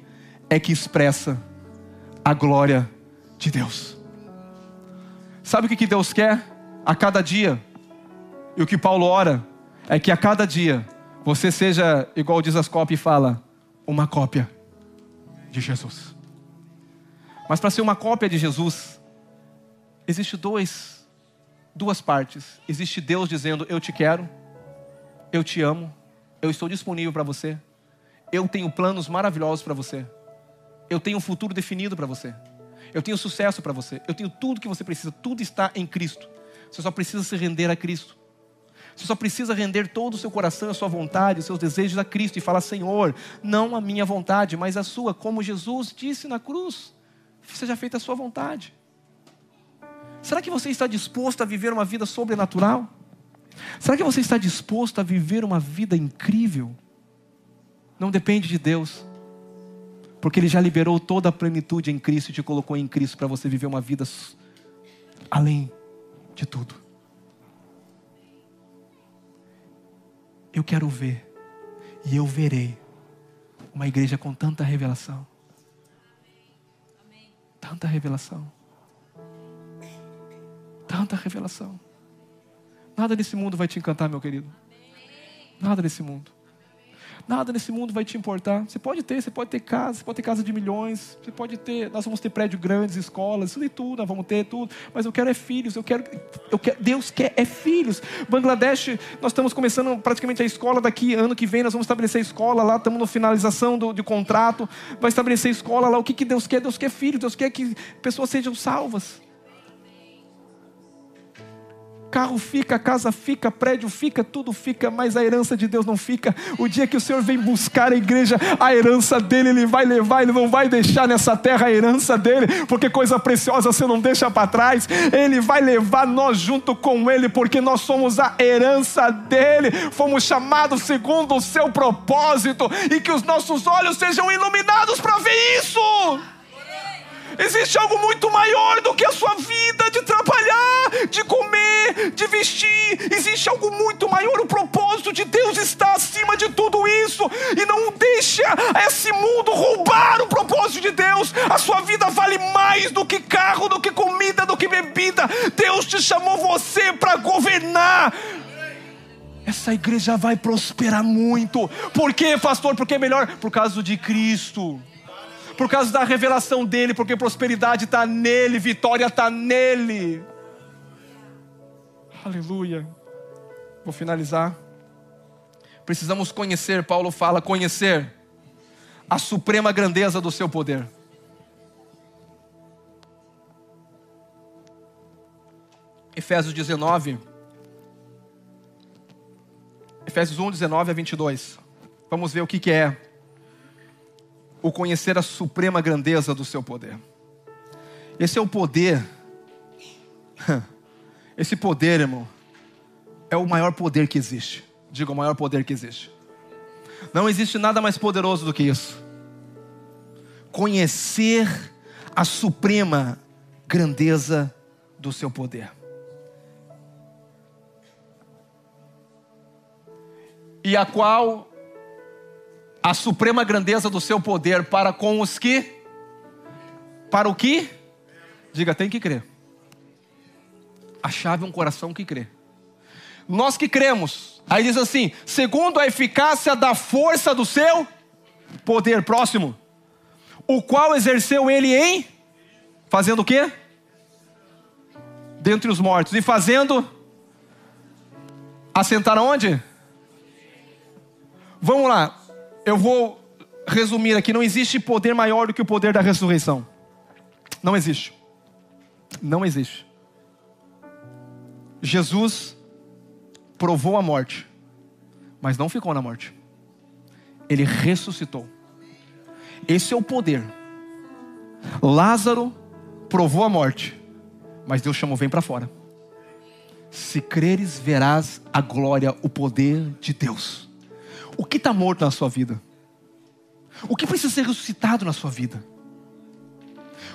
é que expressa a glória de Deus. Sabe o que Deus quer a cada dia? E o que Paulo ora é que a cada dia você seja, igual diz as cópias e fala, uma cópia de Jesus. Mas para ser uma cópia de Jesus, existe dois, duas partes. Existe Deus dizendo: Eu te quero, eu te amo, eu estou disponível para você, eu tenho planos maravilhosos para você, eu tenho um futuro definido para você, eu tenho sucesso para você, eu tenho tudo que você precisa, tudo está em Cristo. Você só precisa se render a Cristo. Você só precisa render todo o seu coração, a sua vontade, os seus desejos a Cristo e falar: Senhor, não a minha vontade, mas a sua, como Jesus disse na cruz seja feita a sua vontade. Será que você está disposto a viver uma vida sobrenatural? Será que você está disposto a viver uma vida incrível? Não depende de Deus, porque Ele já liberou toda a plenitude em Cristo e te colocou em Cristo para você viver uma vida além de tudo. Eu quero ver, e eu verei, uma igreja com tanta revelação Tanta revelação. Tanta revelação. Nada nesse mundo vai te encantar, meu querido. Nada nesse mundo. Nada nesse mundo vai te importar. Você pode ter, você pode ter casa, você pode ter casa de milhões, você pode ter, nós vamos ter prédios grandes, escolas, tudo e tudo, nós vamos ter tudo. Mas eu quero é filhos, eu quero, eu quero, Deus quer é filhos. Bangladesh, nós estamos começando praticamente a escola daqui, ano que vem nós vamos estabelecer escola lá, estamos na finalização do, de contrato, vai estabelecer escola lá. O que, que Deus quer? Deus quer filhos, Deus quer que pessoas sejam salvas. Carro fica, casa fica, prédio fica, tudo fica, mas a herança de Deus não fica. O dia que o Senhor vem buscar a igreja, a herança dele Ele vai levar, Ele não vai deixar nessa terra a herança dele, porque coisa preciosa você não deixa para trás. Ele vai levar nós junto com Ele, porque nós somos a herança dele. Fomos chamados segundo o seu propósito e que os nossos olhos sejam iluminados para ver isso. Existe algo muito maior do que a sua vida de trabalhar, de comer, de vestir. Existe algo muito maior. O propósito de Deus está acima de tudo isso. E não deixa esse mundo roubar o propósito de Deus. A sua vida vale mais do que carro, do que comida, do que bebida. Deus te chamou você para governar essa igreja vai prosperar muito. Por quê, pastor? Porque é melhor por causa de Cristo por causa da revelação dele, porque prosperidade está nele, vitória está nele. Aleluia. Vou finalizar. Precisamos conhecer, Paulo fala, conhecer a suprema grandeza do seu poder. Efésios 19, Efésios 1, 19 a 22. Vamos ver o que, que é o conhecer a suprema grandeza do seu poder. Esse é o poder. Esse poder, irmão, é o maior poder que existe. Diga o maior poder que existe. Não existe nada mais poderoso do que isso. Conhecer a suprema grandeza do seu poder. E a qual a suprema grandeza do seu poder para com os que para o que? Diga, tem que crer. A chave é um coração que crê. Nós que cremos, aí diz assim: segundo a eficácia da força do seu poder próximo, o qual exerceu ele em fazendo o quê? Dentre os mortos e fazendo assentar onde? Vamos lá eu vou resumir aqui: não existe poder maior do que o poder da ressurreição. Não existe. Não existe. Jesus provou a morte, mas não ficou na morte. Ele ressuscitou. Esse é o poder. Lázaro provou a morte, mas Deus chamou: vem para fora. Se creres, verás a glória, o poder de Deus. O que está morto na sua vida? O que precisa ser ressuscitado na sua vida?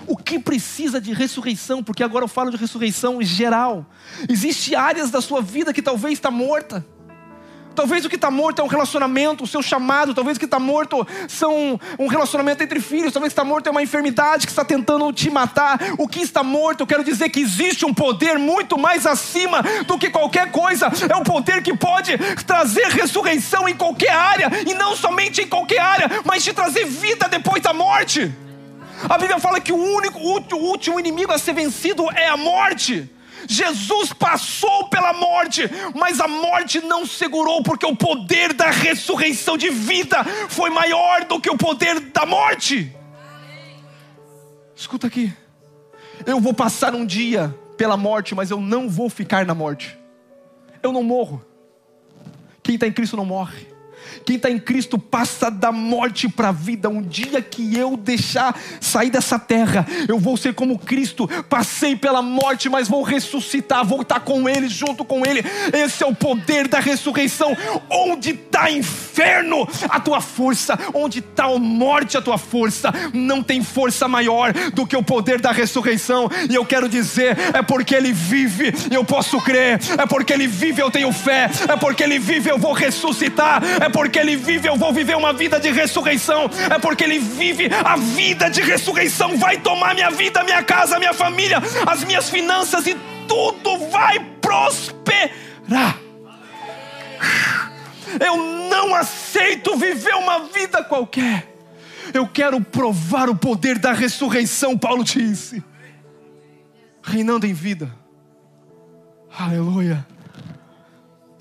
O que precisa de ressurreição? Porque agora eu falo de ressurreição geral. Existem áreas da sua vida que talvez está morta. Talvez o que está morto é um relacionamento, o seu chamado. Talvez o que está morto são um relacionamento entre filhos. Talvez o que está morto é uma enfermidade que está tentando te matar. O que está morto, eu quero dizer que existe um poder muito mais acima do que qualquer coisa. É um poder que pode trazer ressurreição em qualquer área. E não somente em qualquer área, mas te trazer vida depois da morte. A Bíblia fala que o único, o último inimigo a ser vencido é a morte. Jesus passou pela morte, mas a morte não segurou, porque o poder da ressurreição de vida foi maior do que o poder da morte. Escuta aqui, eu vou passar um dia pela morte, mas eu não vou ficar na morte. Eu não morro. Quem está em Cristo não morre. Quem está em Cristo passa da morte para a vida. Um dia que eu deixar sair dessa terra, eu vou ser como Cristo. Passei pela morte, mas vou ressuscitar, vou estar com Ele, junto com Ele. Esse é o poder da ressurreição. Onde está inferno, a tua força? Onde está a morte, a tua força? Não tem força maior do que o poder da ressurreição. E eu quero dizer, é porque Ele vive, eu posso crer. É porque Ele vive, eu tenho fé. É porque Ele vive, eu vou ressuscitar. É porque porque Ele vive, eu vou viver uma vida de ressurreição. É porque Ele vive a vida de ressurreição. Vai tomar minha vida, minha casa, minha família, as minhas finanças e tudo vai prosperar. Eu não aceito viver uma vida qualquer. Eu quero provar o poder da ressurreição, Paulo disse. Reinando em vida. Aleluia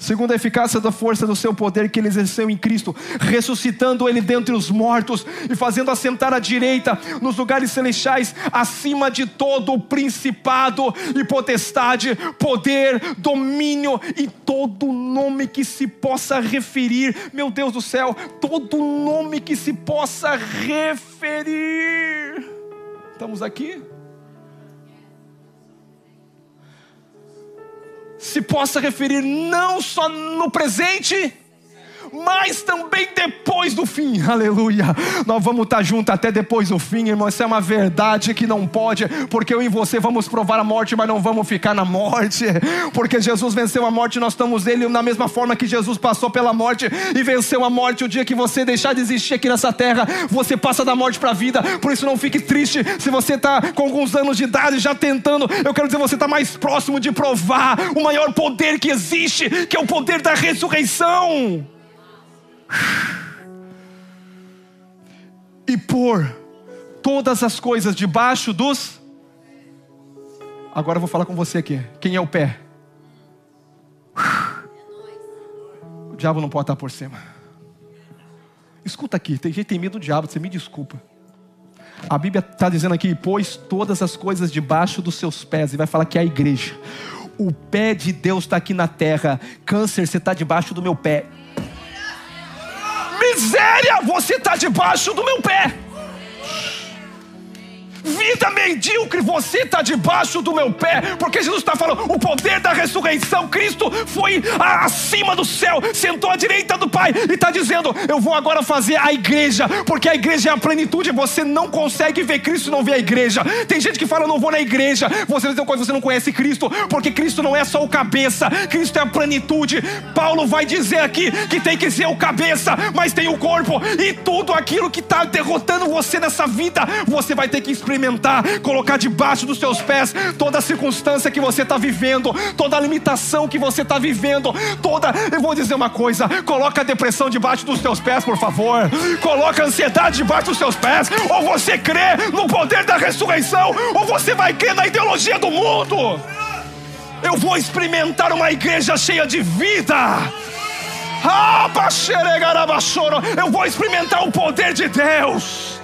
segundo a eficácia da força do seu poder que ele exerceu em Cristo, ressuscitando ele dentre os mortos e fazendo assentar à direita nos lugares celestiais, acima de todo o principado e potestade, poder, domínio e todo nome que se possa referir, meu Deus do céu, todo nome que se possa referir. Estamos aqui? Se possa referir não só no presente, mas também depois do fim, aleluia. Nós vamos estar juntos até depois do fim, irmão. Isso é uma verdade que não pode, porque eu e você vamos provar a morte, mas não vamos ficar na morte, porque Jesus venceu a morte, nós estamos nele na mesma forma que Jesus passou pela morte e venceu a morte. O dia que você deixar de existir aqui nessa terra, você passa da morte para a vida. Por isso, não fique triste se você está com alguns anos de idade já tentando. Eu quero dizer, você está mais próximo de provar o maior poder que existe, que é o poder da ressurreição e pôr todas as coisas debaixo dos. Agora eu vou falar com você aqui. Quem é o pé? O diabo não pode estar por cima. Escuta aqui, tem gente que tem medo do diabo, você me desculpa. A Bíblia está dizendo aqui: pôs todas as coisas debaixo dos seus pés, e vai falar que é a igreja. O pé de Deus está aqui na terra. Câncer, você está debaixo do meu pé miséria, você está debaixo do meu pé. Vida medíocre, você está debaixo do meu pé, porque Jesus está falando, o poder da ressurreição, Cristo foi acima do céu, sentou à direita do Pai e está dizendo: Eu vou agora fazer a igreja, porque a igreja é a plenitude. Você não consegue ver Cristo e não ver a igreja. Tem gente que fala, Eu não vou na igreja. Você diz uma coisa, você não conhece Cristo, porque Cristo não é só o cabeça, Cristo é a plenitude. Paulo vai dizer aqui que tem que ser o cabeça, mas tem o corpo, e tudo aquilo que está derrotando você nessa vida, você vai ter que experimentar experimentar, colocar debaixo dos seus pés toda a circunstância que você está vivendo, toda a limitação que você está vivendo, toda. Eu vou dizer uma coisa: coloca a depressão debaixo dos teus pés, por favor. Coloca a ansiedade debaixo dos teus pés. Ou você crê no poder da ressurreição, ou você vai crer na ideologia do mundo. Eu vou experimentar uma igreja cheia de vida. Ah, eu vou experimentar o poder de Deus.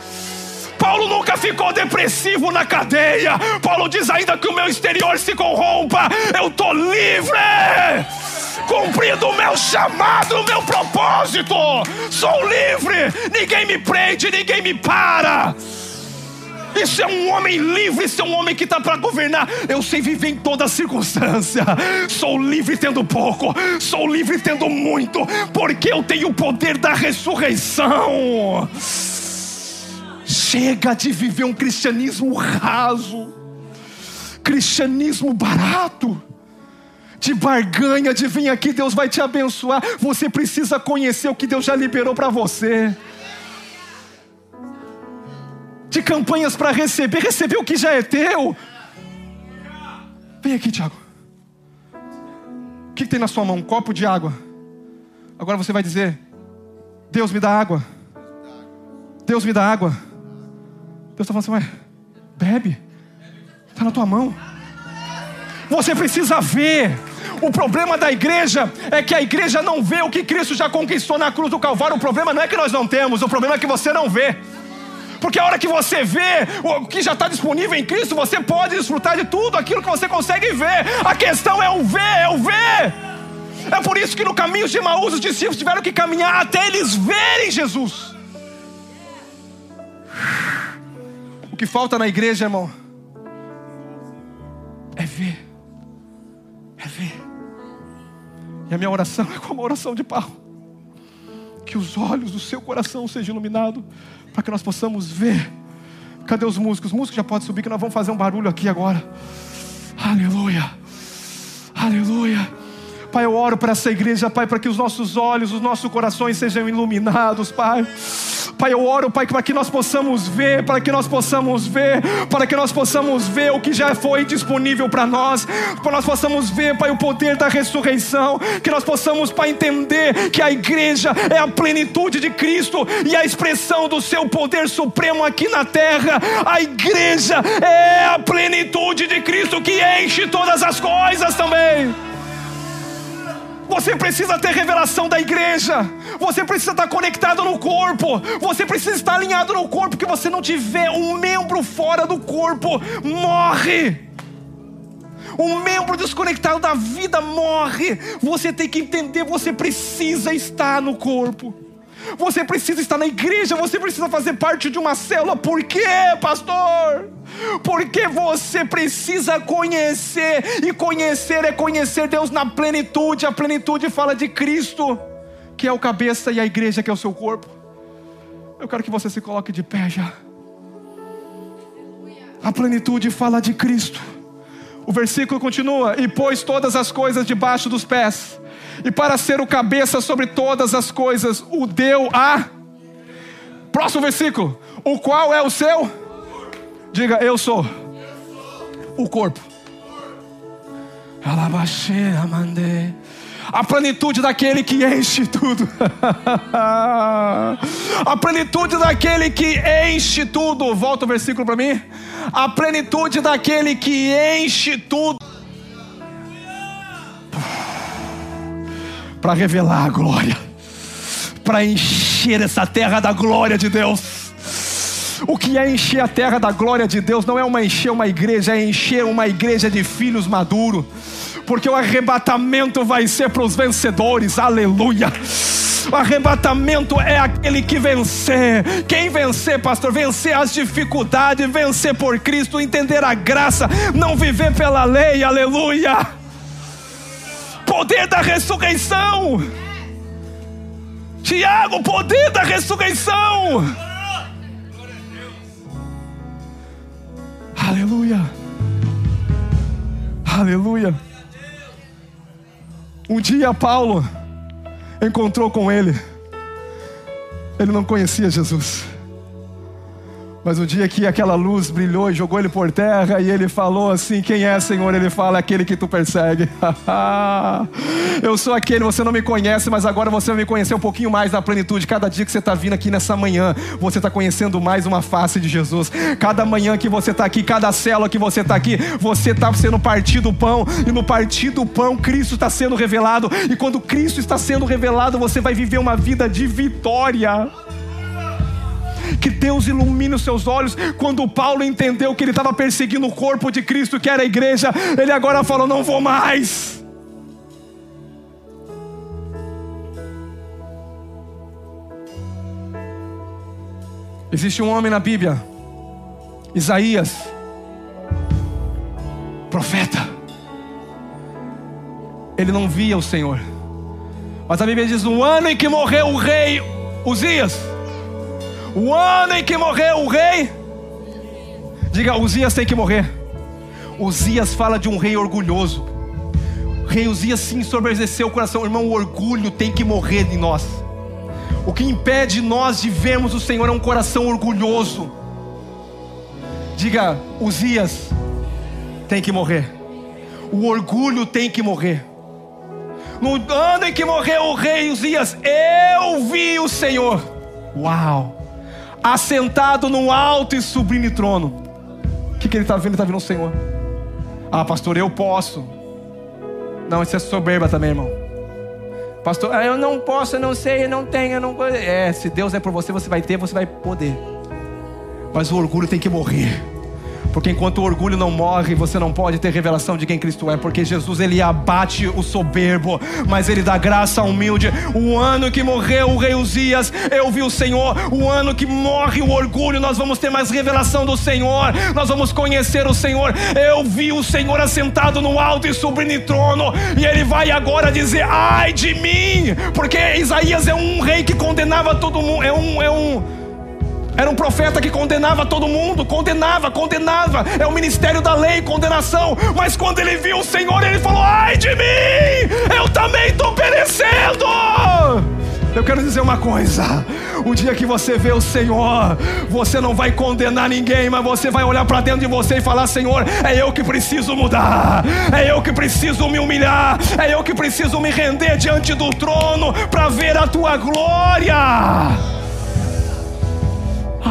Paulo nunca ficou depressivo na cadeia. Paulo diz ainda que o meu exterior se corrompa, eu estou livre cumprido o meu chamado, o meu propósito. Sou livre, ninguém me prende, ninguém me para. Isso é um homem livre, isso é um homem que está para governar. Eu sei viver em toda circunstância. Sou livre tendo pouco, sou livre tendo muito, porque eu tenho o poder da ressurreição. Chega de viver um cristianismo raso, cristianismo barato. de barganha, de vir aqui, Deus vai te abençoar. Você precisa conhecer o que Deus já liberou para você. De campanhas para receber, receber o que já é teu. Vem aqui, Tiago. O que tem na sua mão? Um copo de água. Agora você vai dizer: Deus me dá água. Deus me dá água. Deus está falando assim, bebe. Está na tua mão. Você precisa ver. O problema da igreja é que a igreja não vê o que Cristo já conquistou na cruz do Calvário. O problema não é que nós não temos, o problema é que você não vê. Porque a hora que você vê o que já está disponível em Cristo, você pode desfrutar de tudo aquilo que você consegue ver. A questão é o ver, é o ver. É por isso que no caminho de Emaús os discípulos tiveram que caminhar até eles verem Jesus. O que falta na igreja, irmão, é ver. É ver. E a minha oração é como a oração de Paulo. Que os olhos do seu coração sejam iluminados, para que nós possamos ver. Cadê os músicos? Os músicos já podem subir, que nós vamos fazer um barulho aqui agora. Aleluia. Aleluia. Pai, eu oro para essa igreja, Pai, para que os nossos olhos, os nossos corações sejam iluminados, Pai. Pai, eu oro, Pai, para que nós possamos ver, para que nós possamos ver, para que nós possamos ver o que já foi disponível para nós, para que nós possamos ver, Pai, o poder da ressurreição, que nós possamos, Pai, entender que a igreja é a plenitude de Cristo e a expressão do seu poder supremo aqui na terra. A igreja é a plenitude de Cristo que enche todas as coisas também. Você precisa ter revelação da igreja. Você precisa estar conectado no corpo. Você precisa estar alinhado no corpo. Porque você não tiver um membro fora do corpo, morre. Um membro desconectado da vida morre. Você tem que entender, você precisa estar no corpo. Você precisa estar na igreja, você precisa fazer parte de uma célula. Por quê, pastor? Porque você precisa conhecer, e conhecer é conhecer Deus na plenitude. A plenitude fala de Cristo, que é o cabeça, e a igreja, que é o seu corpo. Eu quero que você se coloque de pé já. A plenitude fala de Cristo. O versículo continua: E pôs todas as coisas debaixo dos pés, e para ser o cabeça sobre todas as coisas, o deu a. Próximo versículo: O qual é o seu? Diga, eu sou o corpo. A plenitude daquele que enche tudo. A plenitude daquele que enche tudo. Volta o versículo para mim. A plenitude daquele que enche tudo. Para revelar a glória. Para encher essa terra da glória de Deus. O que é encher a terra da glória de Deus não é uma encher uma igreja, é encher uma igreja de filhos maduros, porque o arrebatamento vai ser para os vencedores, aleluia. O arrebatamento é aquele que vencer. Quem vencer, pastor? Vencer as dificuldades, vencer por Cristo, entender a graça, não viver pela lei, aleluia. Poder da ressurreição. Tiago, poder da ressurreição. Aleluia. Aleluia. Um dia Paulo encontrou com ele. Ele não conhecia Jesus. Mas o dia que aquela luz brilhou e jogou ele por terra, e ele falou assim: Quem é, Senhor? Ele fala: Aquele que tu persegue. eu sou aquele, você não me conhece, mas agora você vai me conhecer um pouquinho mais na plenitude. Cada dia que você está vindo aqui nessa manhã, você está conhecendo mais uma face de Jesus. Cada manhã que você está aqui, cada célula que você está aqui, você está sendo partido o pão, e no partido do pão, Cristo está sendo revelado. E quando Cristo está sendo revelado, você vai viver uma vida de vitória que Deus ilumine os seus olhos. Quando Paulo entendeu que ele estava perseguindo o corpo de Cristo, que era a igreja, ele agora falou: Não vou mais. Existe um homem na Bíblia, Isaías, profeta. Ele não via o Senhor, mas a Bíblia diz: no ano em que morreu o rei Uzias, o ano em que morreu o rei. Diga, Uzias tem que morrer. Uzias fala de um rei orgulhoso. rei Uzias se ensoberbeceu o coração. Irmão, o orgulho tem que morrer em nós. O que impede nós de vermos o Senhor é um coração orgulhoso. Diga, Uzias tem que morrer. O orgulho tem que morrer. No ano em que morreu o rei Uzias, eu vi o Senhor. Uau! Assentado num alto e sublime trono. O que, que ele está vendo? Ele está vendo o Senhor. Ah, pastor, eu posso. Não, isso é soberba também, irmão. Pastor, ah, eu não posso, eu não sei, eu não tenho, eu não. É, se Deus é por você, você vai ter, você vai poder. Mas o orgulho tem que morrer. Porque enquanto o orgulho não morre, você não pode ter revelação de quem Cristo é, porque Jesus ele abate o soberbo, mas ele dá graça ao humilde. O ano que morreu o rei Uzias, eu vi o Senhor. O ano que morre o orgulho, nós vamos ter mais revelação do Senhor. Nós vamos conhecer o Senhor. Eu vi o Senhor assentado no alto e sublime trono, e ele vai agora dizer: "Ai de mim!" Porque Isaías é um rei que condenava todo mundo, é um é um era um profeta que condenava todo mundo, condenava, condenava. É o ministério da lei, condenação. Mas quando ele viu o Senhor, ele falou: Ai de mim, eu também estou perecendo. Eu quero dizer uma coisa: o dia que você vê o Senhor, você não vai condenar ninguém, mas você vai olhar para dentro de você e falar: Senhor, é eu que preciso mudar, é eu que preciso me humilhar, é eu que preciso me render diante do trono para ver a tua glória.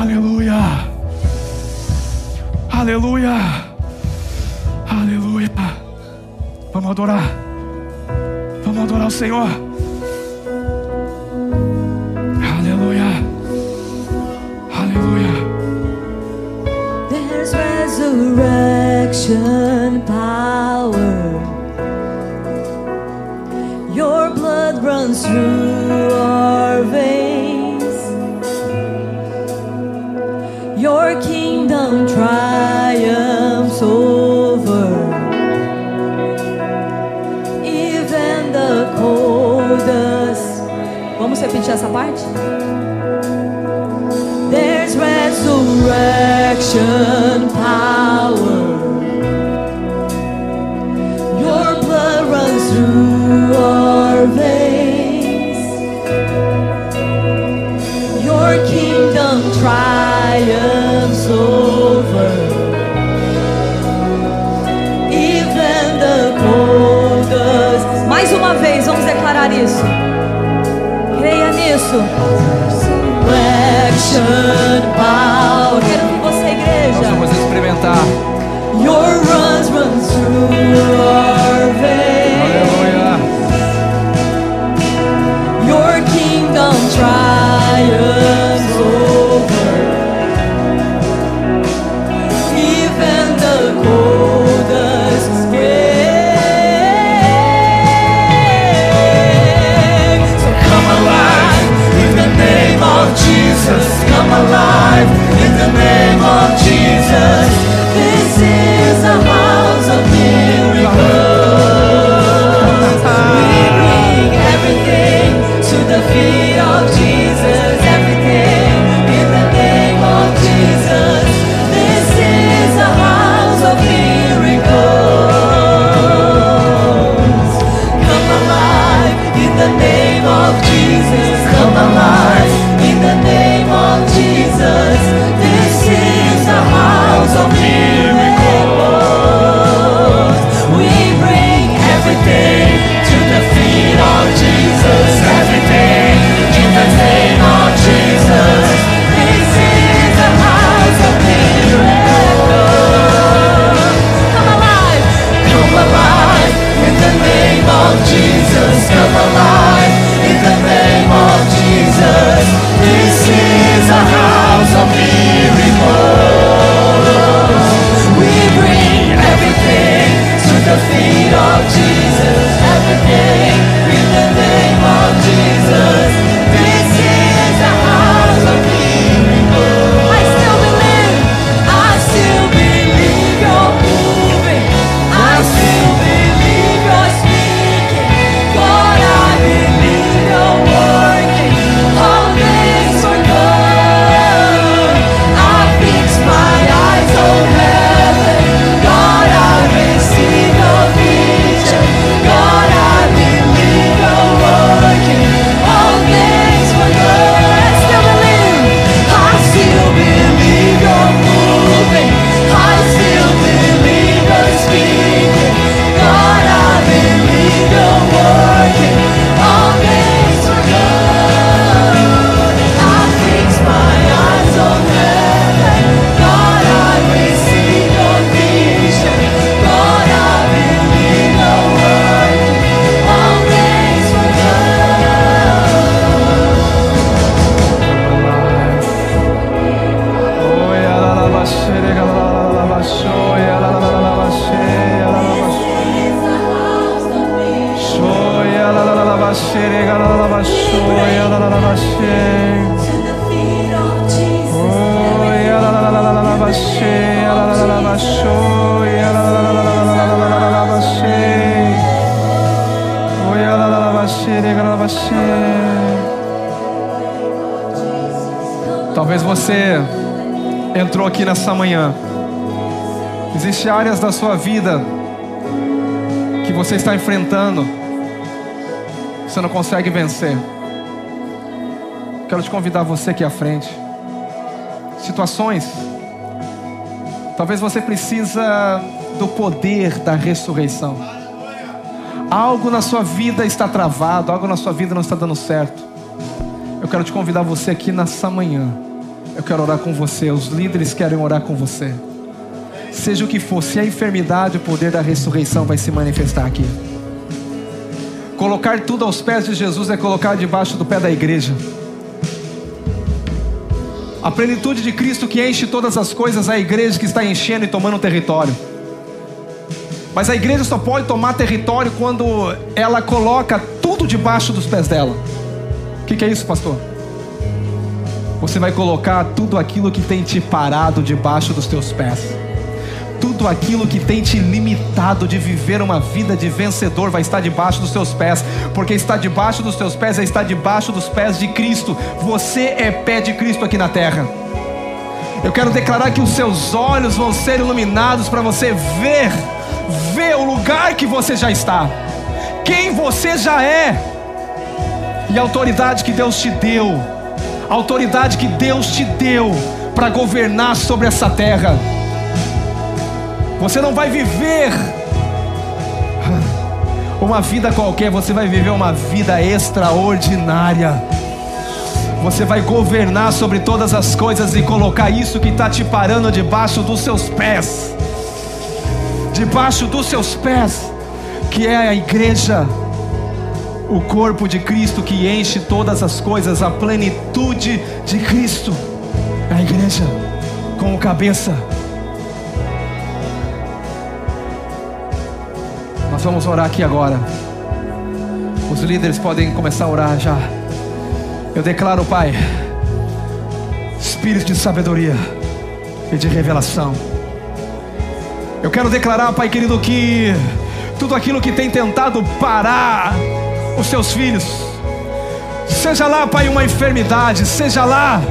Aleluia. Aleluia. Aleluia. Vamos adorar. Vamos adorar o Senhor. Aleluia. Aleluia. There's resurrection power. Your blood runs through essa parte? There's resurrection Creia nisso. Resurrection power. Quero que você, Nós igreja. vamos experimentar. Your runs runs through about Jesus. Da sua vida que você está enfrentando, você não consegue vencer. Quero te convidar você aqui à frente. Situações. Talvez você precisa do poder da ressurreição. Algo na sua vida está travado, algo na sua vida não está dando certo. Eu quero te convidar você aqui nessa manhã. Eu quero orar com você. Os líderes querem orar com você. Seja o que for, se é enfermidade, o poder da ressurreição vai se manifestar aqui. Colocar tudo aos pés de Jesus é colocar debaixo do pé da igreja. A plenitude de Cristo que enche todas as coisas, a igreja que está enchendo e tomando território. Mas a igreja só pode tomar território quando ela coloca tudo debaixo dos pés dela. O que, que é isso, pastor? Você vai colocar tudo aquilo que tem te parado debaixo dos teus pés. Tudo aquilo que tem te limitado de viver uma vida de vencedor vai estar debaixo dos teus pés, porque está debaixo dos teus pés é estar debaixo dos pés de Cristo. Você é pé de Cristo aqui na terra. Eu quero declarar que os seus olhos vão ser iluminados para você ver, ver o lugar que você já está, quem você já é e a autoridade que Deus te deu, a autoridade que Deus te deu para governar sobre essa terra. Você não vai viver uma vida qualquer, você vai viver uma vida extraordinária. Você vai governar sobre todas as coisas e colocar isso que está te parando debaixo dos seus pés. Debaixo dos seus pés, que é a igreja, o corpo de Cristo que enche todas as coisas, a plenitude de Cristo. É a igreja como cabeça. Nós vamos orar aqui agora. Os líderes podem começar a orar já. Eu declaro, Pai, espírito de sabedoria e de revelação. Eu quero declarar, Pai querido, que tudo aquilo que tem tentado parar os seus filhos, seja lá, Pai, uma enfermidade, seja lá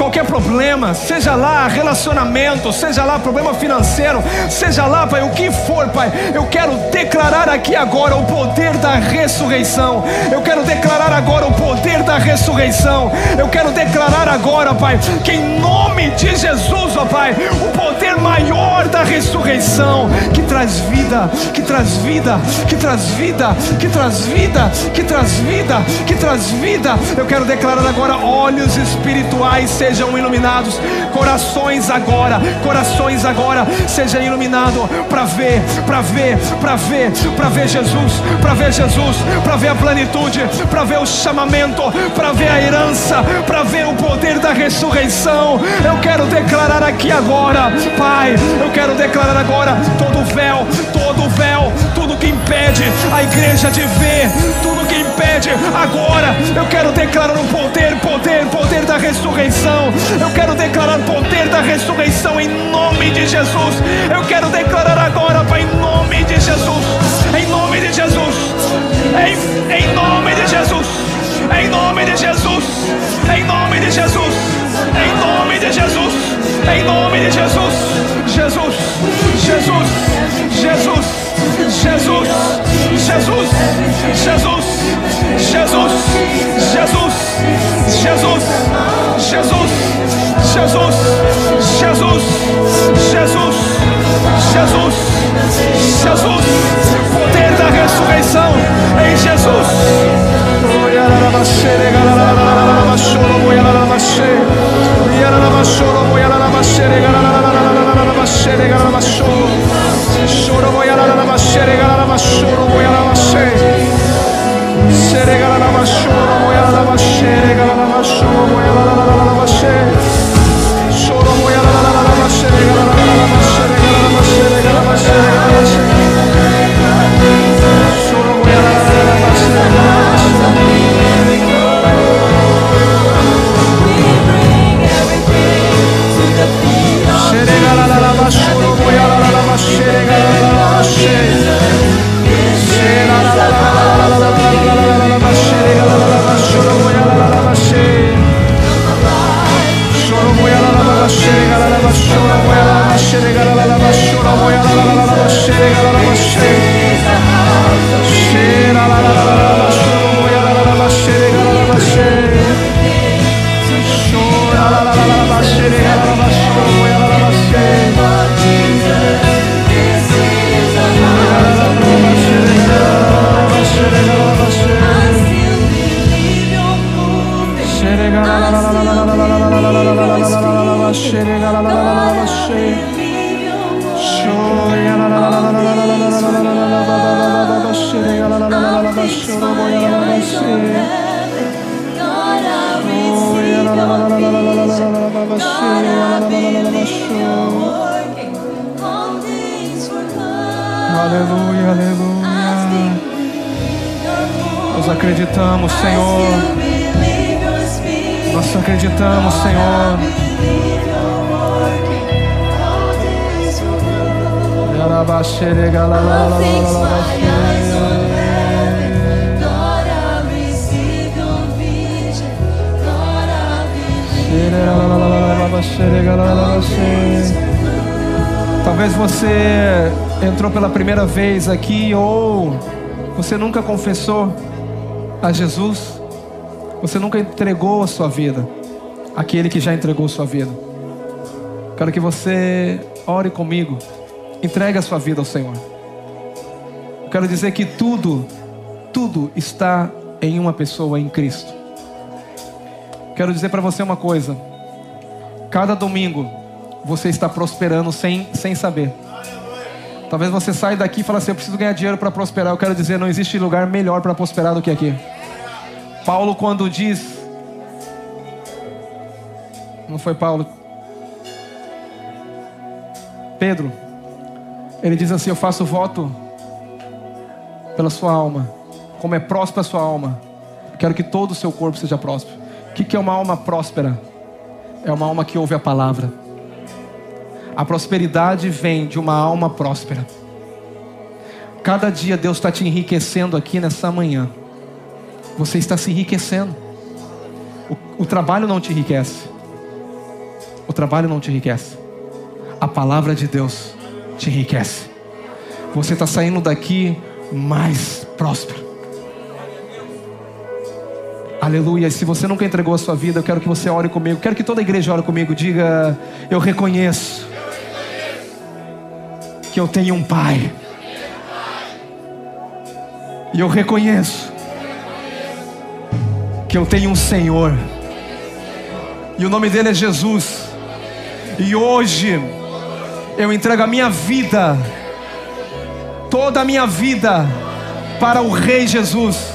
qualquer problema, seja lá relacionamento, seja lá problema financeiro, seja lá, Pai, o que for, Pai, eu quero declarar aqui agora o poder da ressurreição. Eu quero declarar agora o poder da ressurreição. Eu quero declarar agora, Pai, que em nome de Jesus, ó Pai, o poder maior da ressurreição que traz vida, que traz vida, que traz vida, que traz vida, que traz vida, que traz vida. Eu quero declarar agora olhos espirituais sejam iluminados, corações agora, corações agora sejam iluminados para ver, para ver, para ver, para ver Jesus, para ver Jesus, para ver a plenitude, para ver o chamamento, para ver a herança, para ver o poder da ressurreição. Eu quero declarar aqui agora, Pai, eu quero declarar agora todo véu, todo véu, tudo que impede a igreja de ver, tudo que impede agora. Eu quero declarar o poder, poder, poder da ressurreição. Eu quero declarar o poder da ressurreição em nome de Jesus. Eu quero declarar agora, Pai, em nome de Jesus. Em nome de Jesus. Em, em nome de Jesus. Em nome de Jesus. Em nome de Jesus. Em nome de Jesus. Em nome de Jesus. Jesus. Jesus. Jesus. Jesus. Jesus. Jesus. Jesus. Jesus. Jesus. Jesus. Jesus. Jesus. Jesus. Jesus. Jesus. Poder da ressurreição em Jesus. Sere aqui ou você nunca confessou a Jesus, você nunca entregou a sua vida, aquele que já entregou a sua vida. Quero que você ore comigo, entregue a sua vida ao Senhor. Quero dizer que tudo, tudo está em uma pessoa, em Cristo. Quero dizer para você uma coisa: cada domingo você está prosperando sem, sem saber. Talvez você saia daqui e fale assim: Eu preciso ganhar dinheiro para prosperar. Eu quero dizer: não existe lugar melhor para prosperar do que aqui. Paulo, quando diz. Não foi Paulo? Pedro. Ele diz assim: Eu faço voto pela sua alma. Como é próspera a sua alma. Quero que todo o seu corpo seja próspero. O que, é uma alma próspera? É uma alma que ouve a palavra. A prosperidade vem de uma alma próspera. Cada dia Deus está te enriquecendo aqui nessa manhã. Você está se enriquecendo. O, o, trabalho não te enriquece. O trabalho não te enriquece. A palavra de Deus te enriquece. Você está saindo daqui mais próspero. Aleluia. Se você nunca entregou a sua vida, eu quero que você ore comigo. Quero que toda a igreja ore comigo. Diga: Eu reconheço eu tenho um Pai. E eu reconheço que eu tenho um Senhor. E o nome dele é Jesus. E hoje eu entrego a minha vida, toda a minha vida, para o Rei Jesus.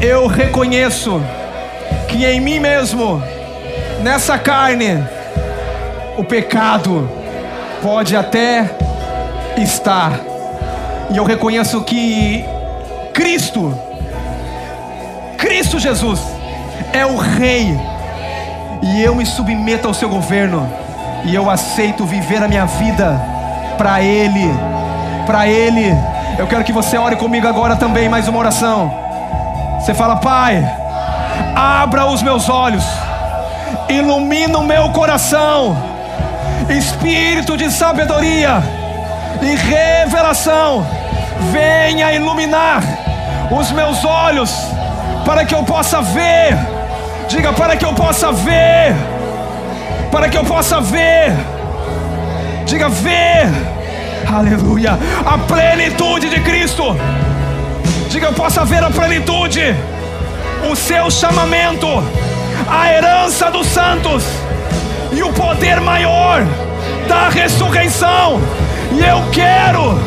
Eu reconheço que em mim mesmo, nessa carne, o pecado pode até estar. E eu reconheço que Cristo, Cristo Jesus, é o Rei. E eu me submeto ao seu governo. E eu aceito viver a minha vida para Ele. Para Ele. Eu quero que você ore comigo agora também, mais uma oração. Você fala, Pai, abra os meus olhos, ilumina o meu coração, espírito de sabedoria e revelação, venha iluminar os meus olhos, para que eu possa ver, diga, para que eu possa ver, para que eu possa ver, diga, ver, aleluia, a plenitude de Cristo. Diga, eu possa ver a plenitude, o seu chamamento, a herança dos santos e o poder maior da ressurreição. E eu quero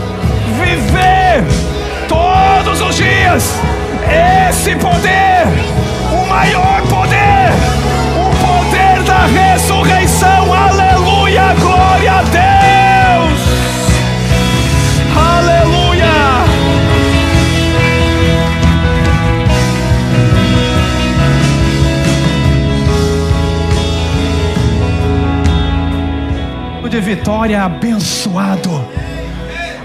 viver todos os dias esse poder, o maior poder, o poder da ressurreição. Aleluia, glória a Deus. Aleluia. de vitória abençoado.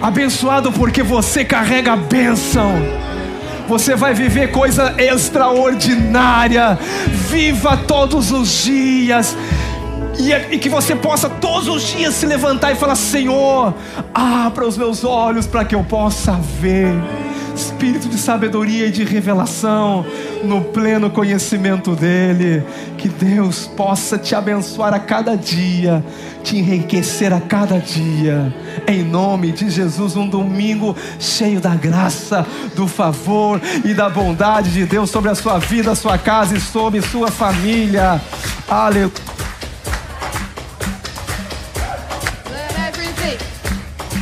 Abençoado porque você carrega a bênção. Você vai viver coisa extraordinária. Viva todos os dias. E, e, que você possa todos os dias se levantar e falar: Senhor, abra os meus olhos para que eu possa ver. espírito de sabedoria e de revelação, no pleno conhecimento dEle. Que Deus possa te abençoar a cada dia, te enriquecer a cada dia. Em nome de Jesus, um domingo cheio da graça, do favor e da bondade de Deus sobre a sua vida, a sua casa e sobre sua família. Aleluia.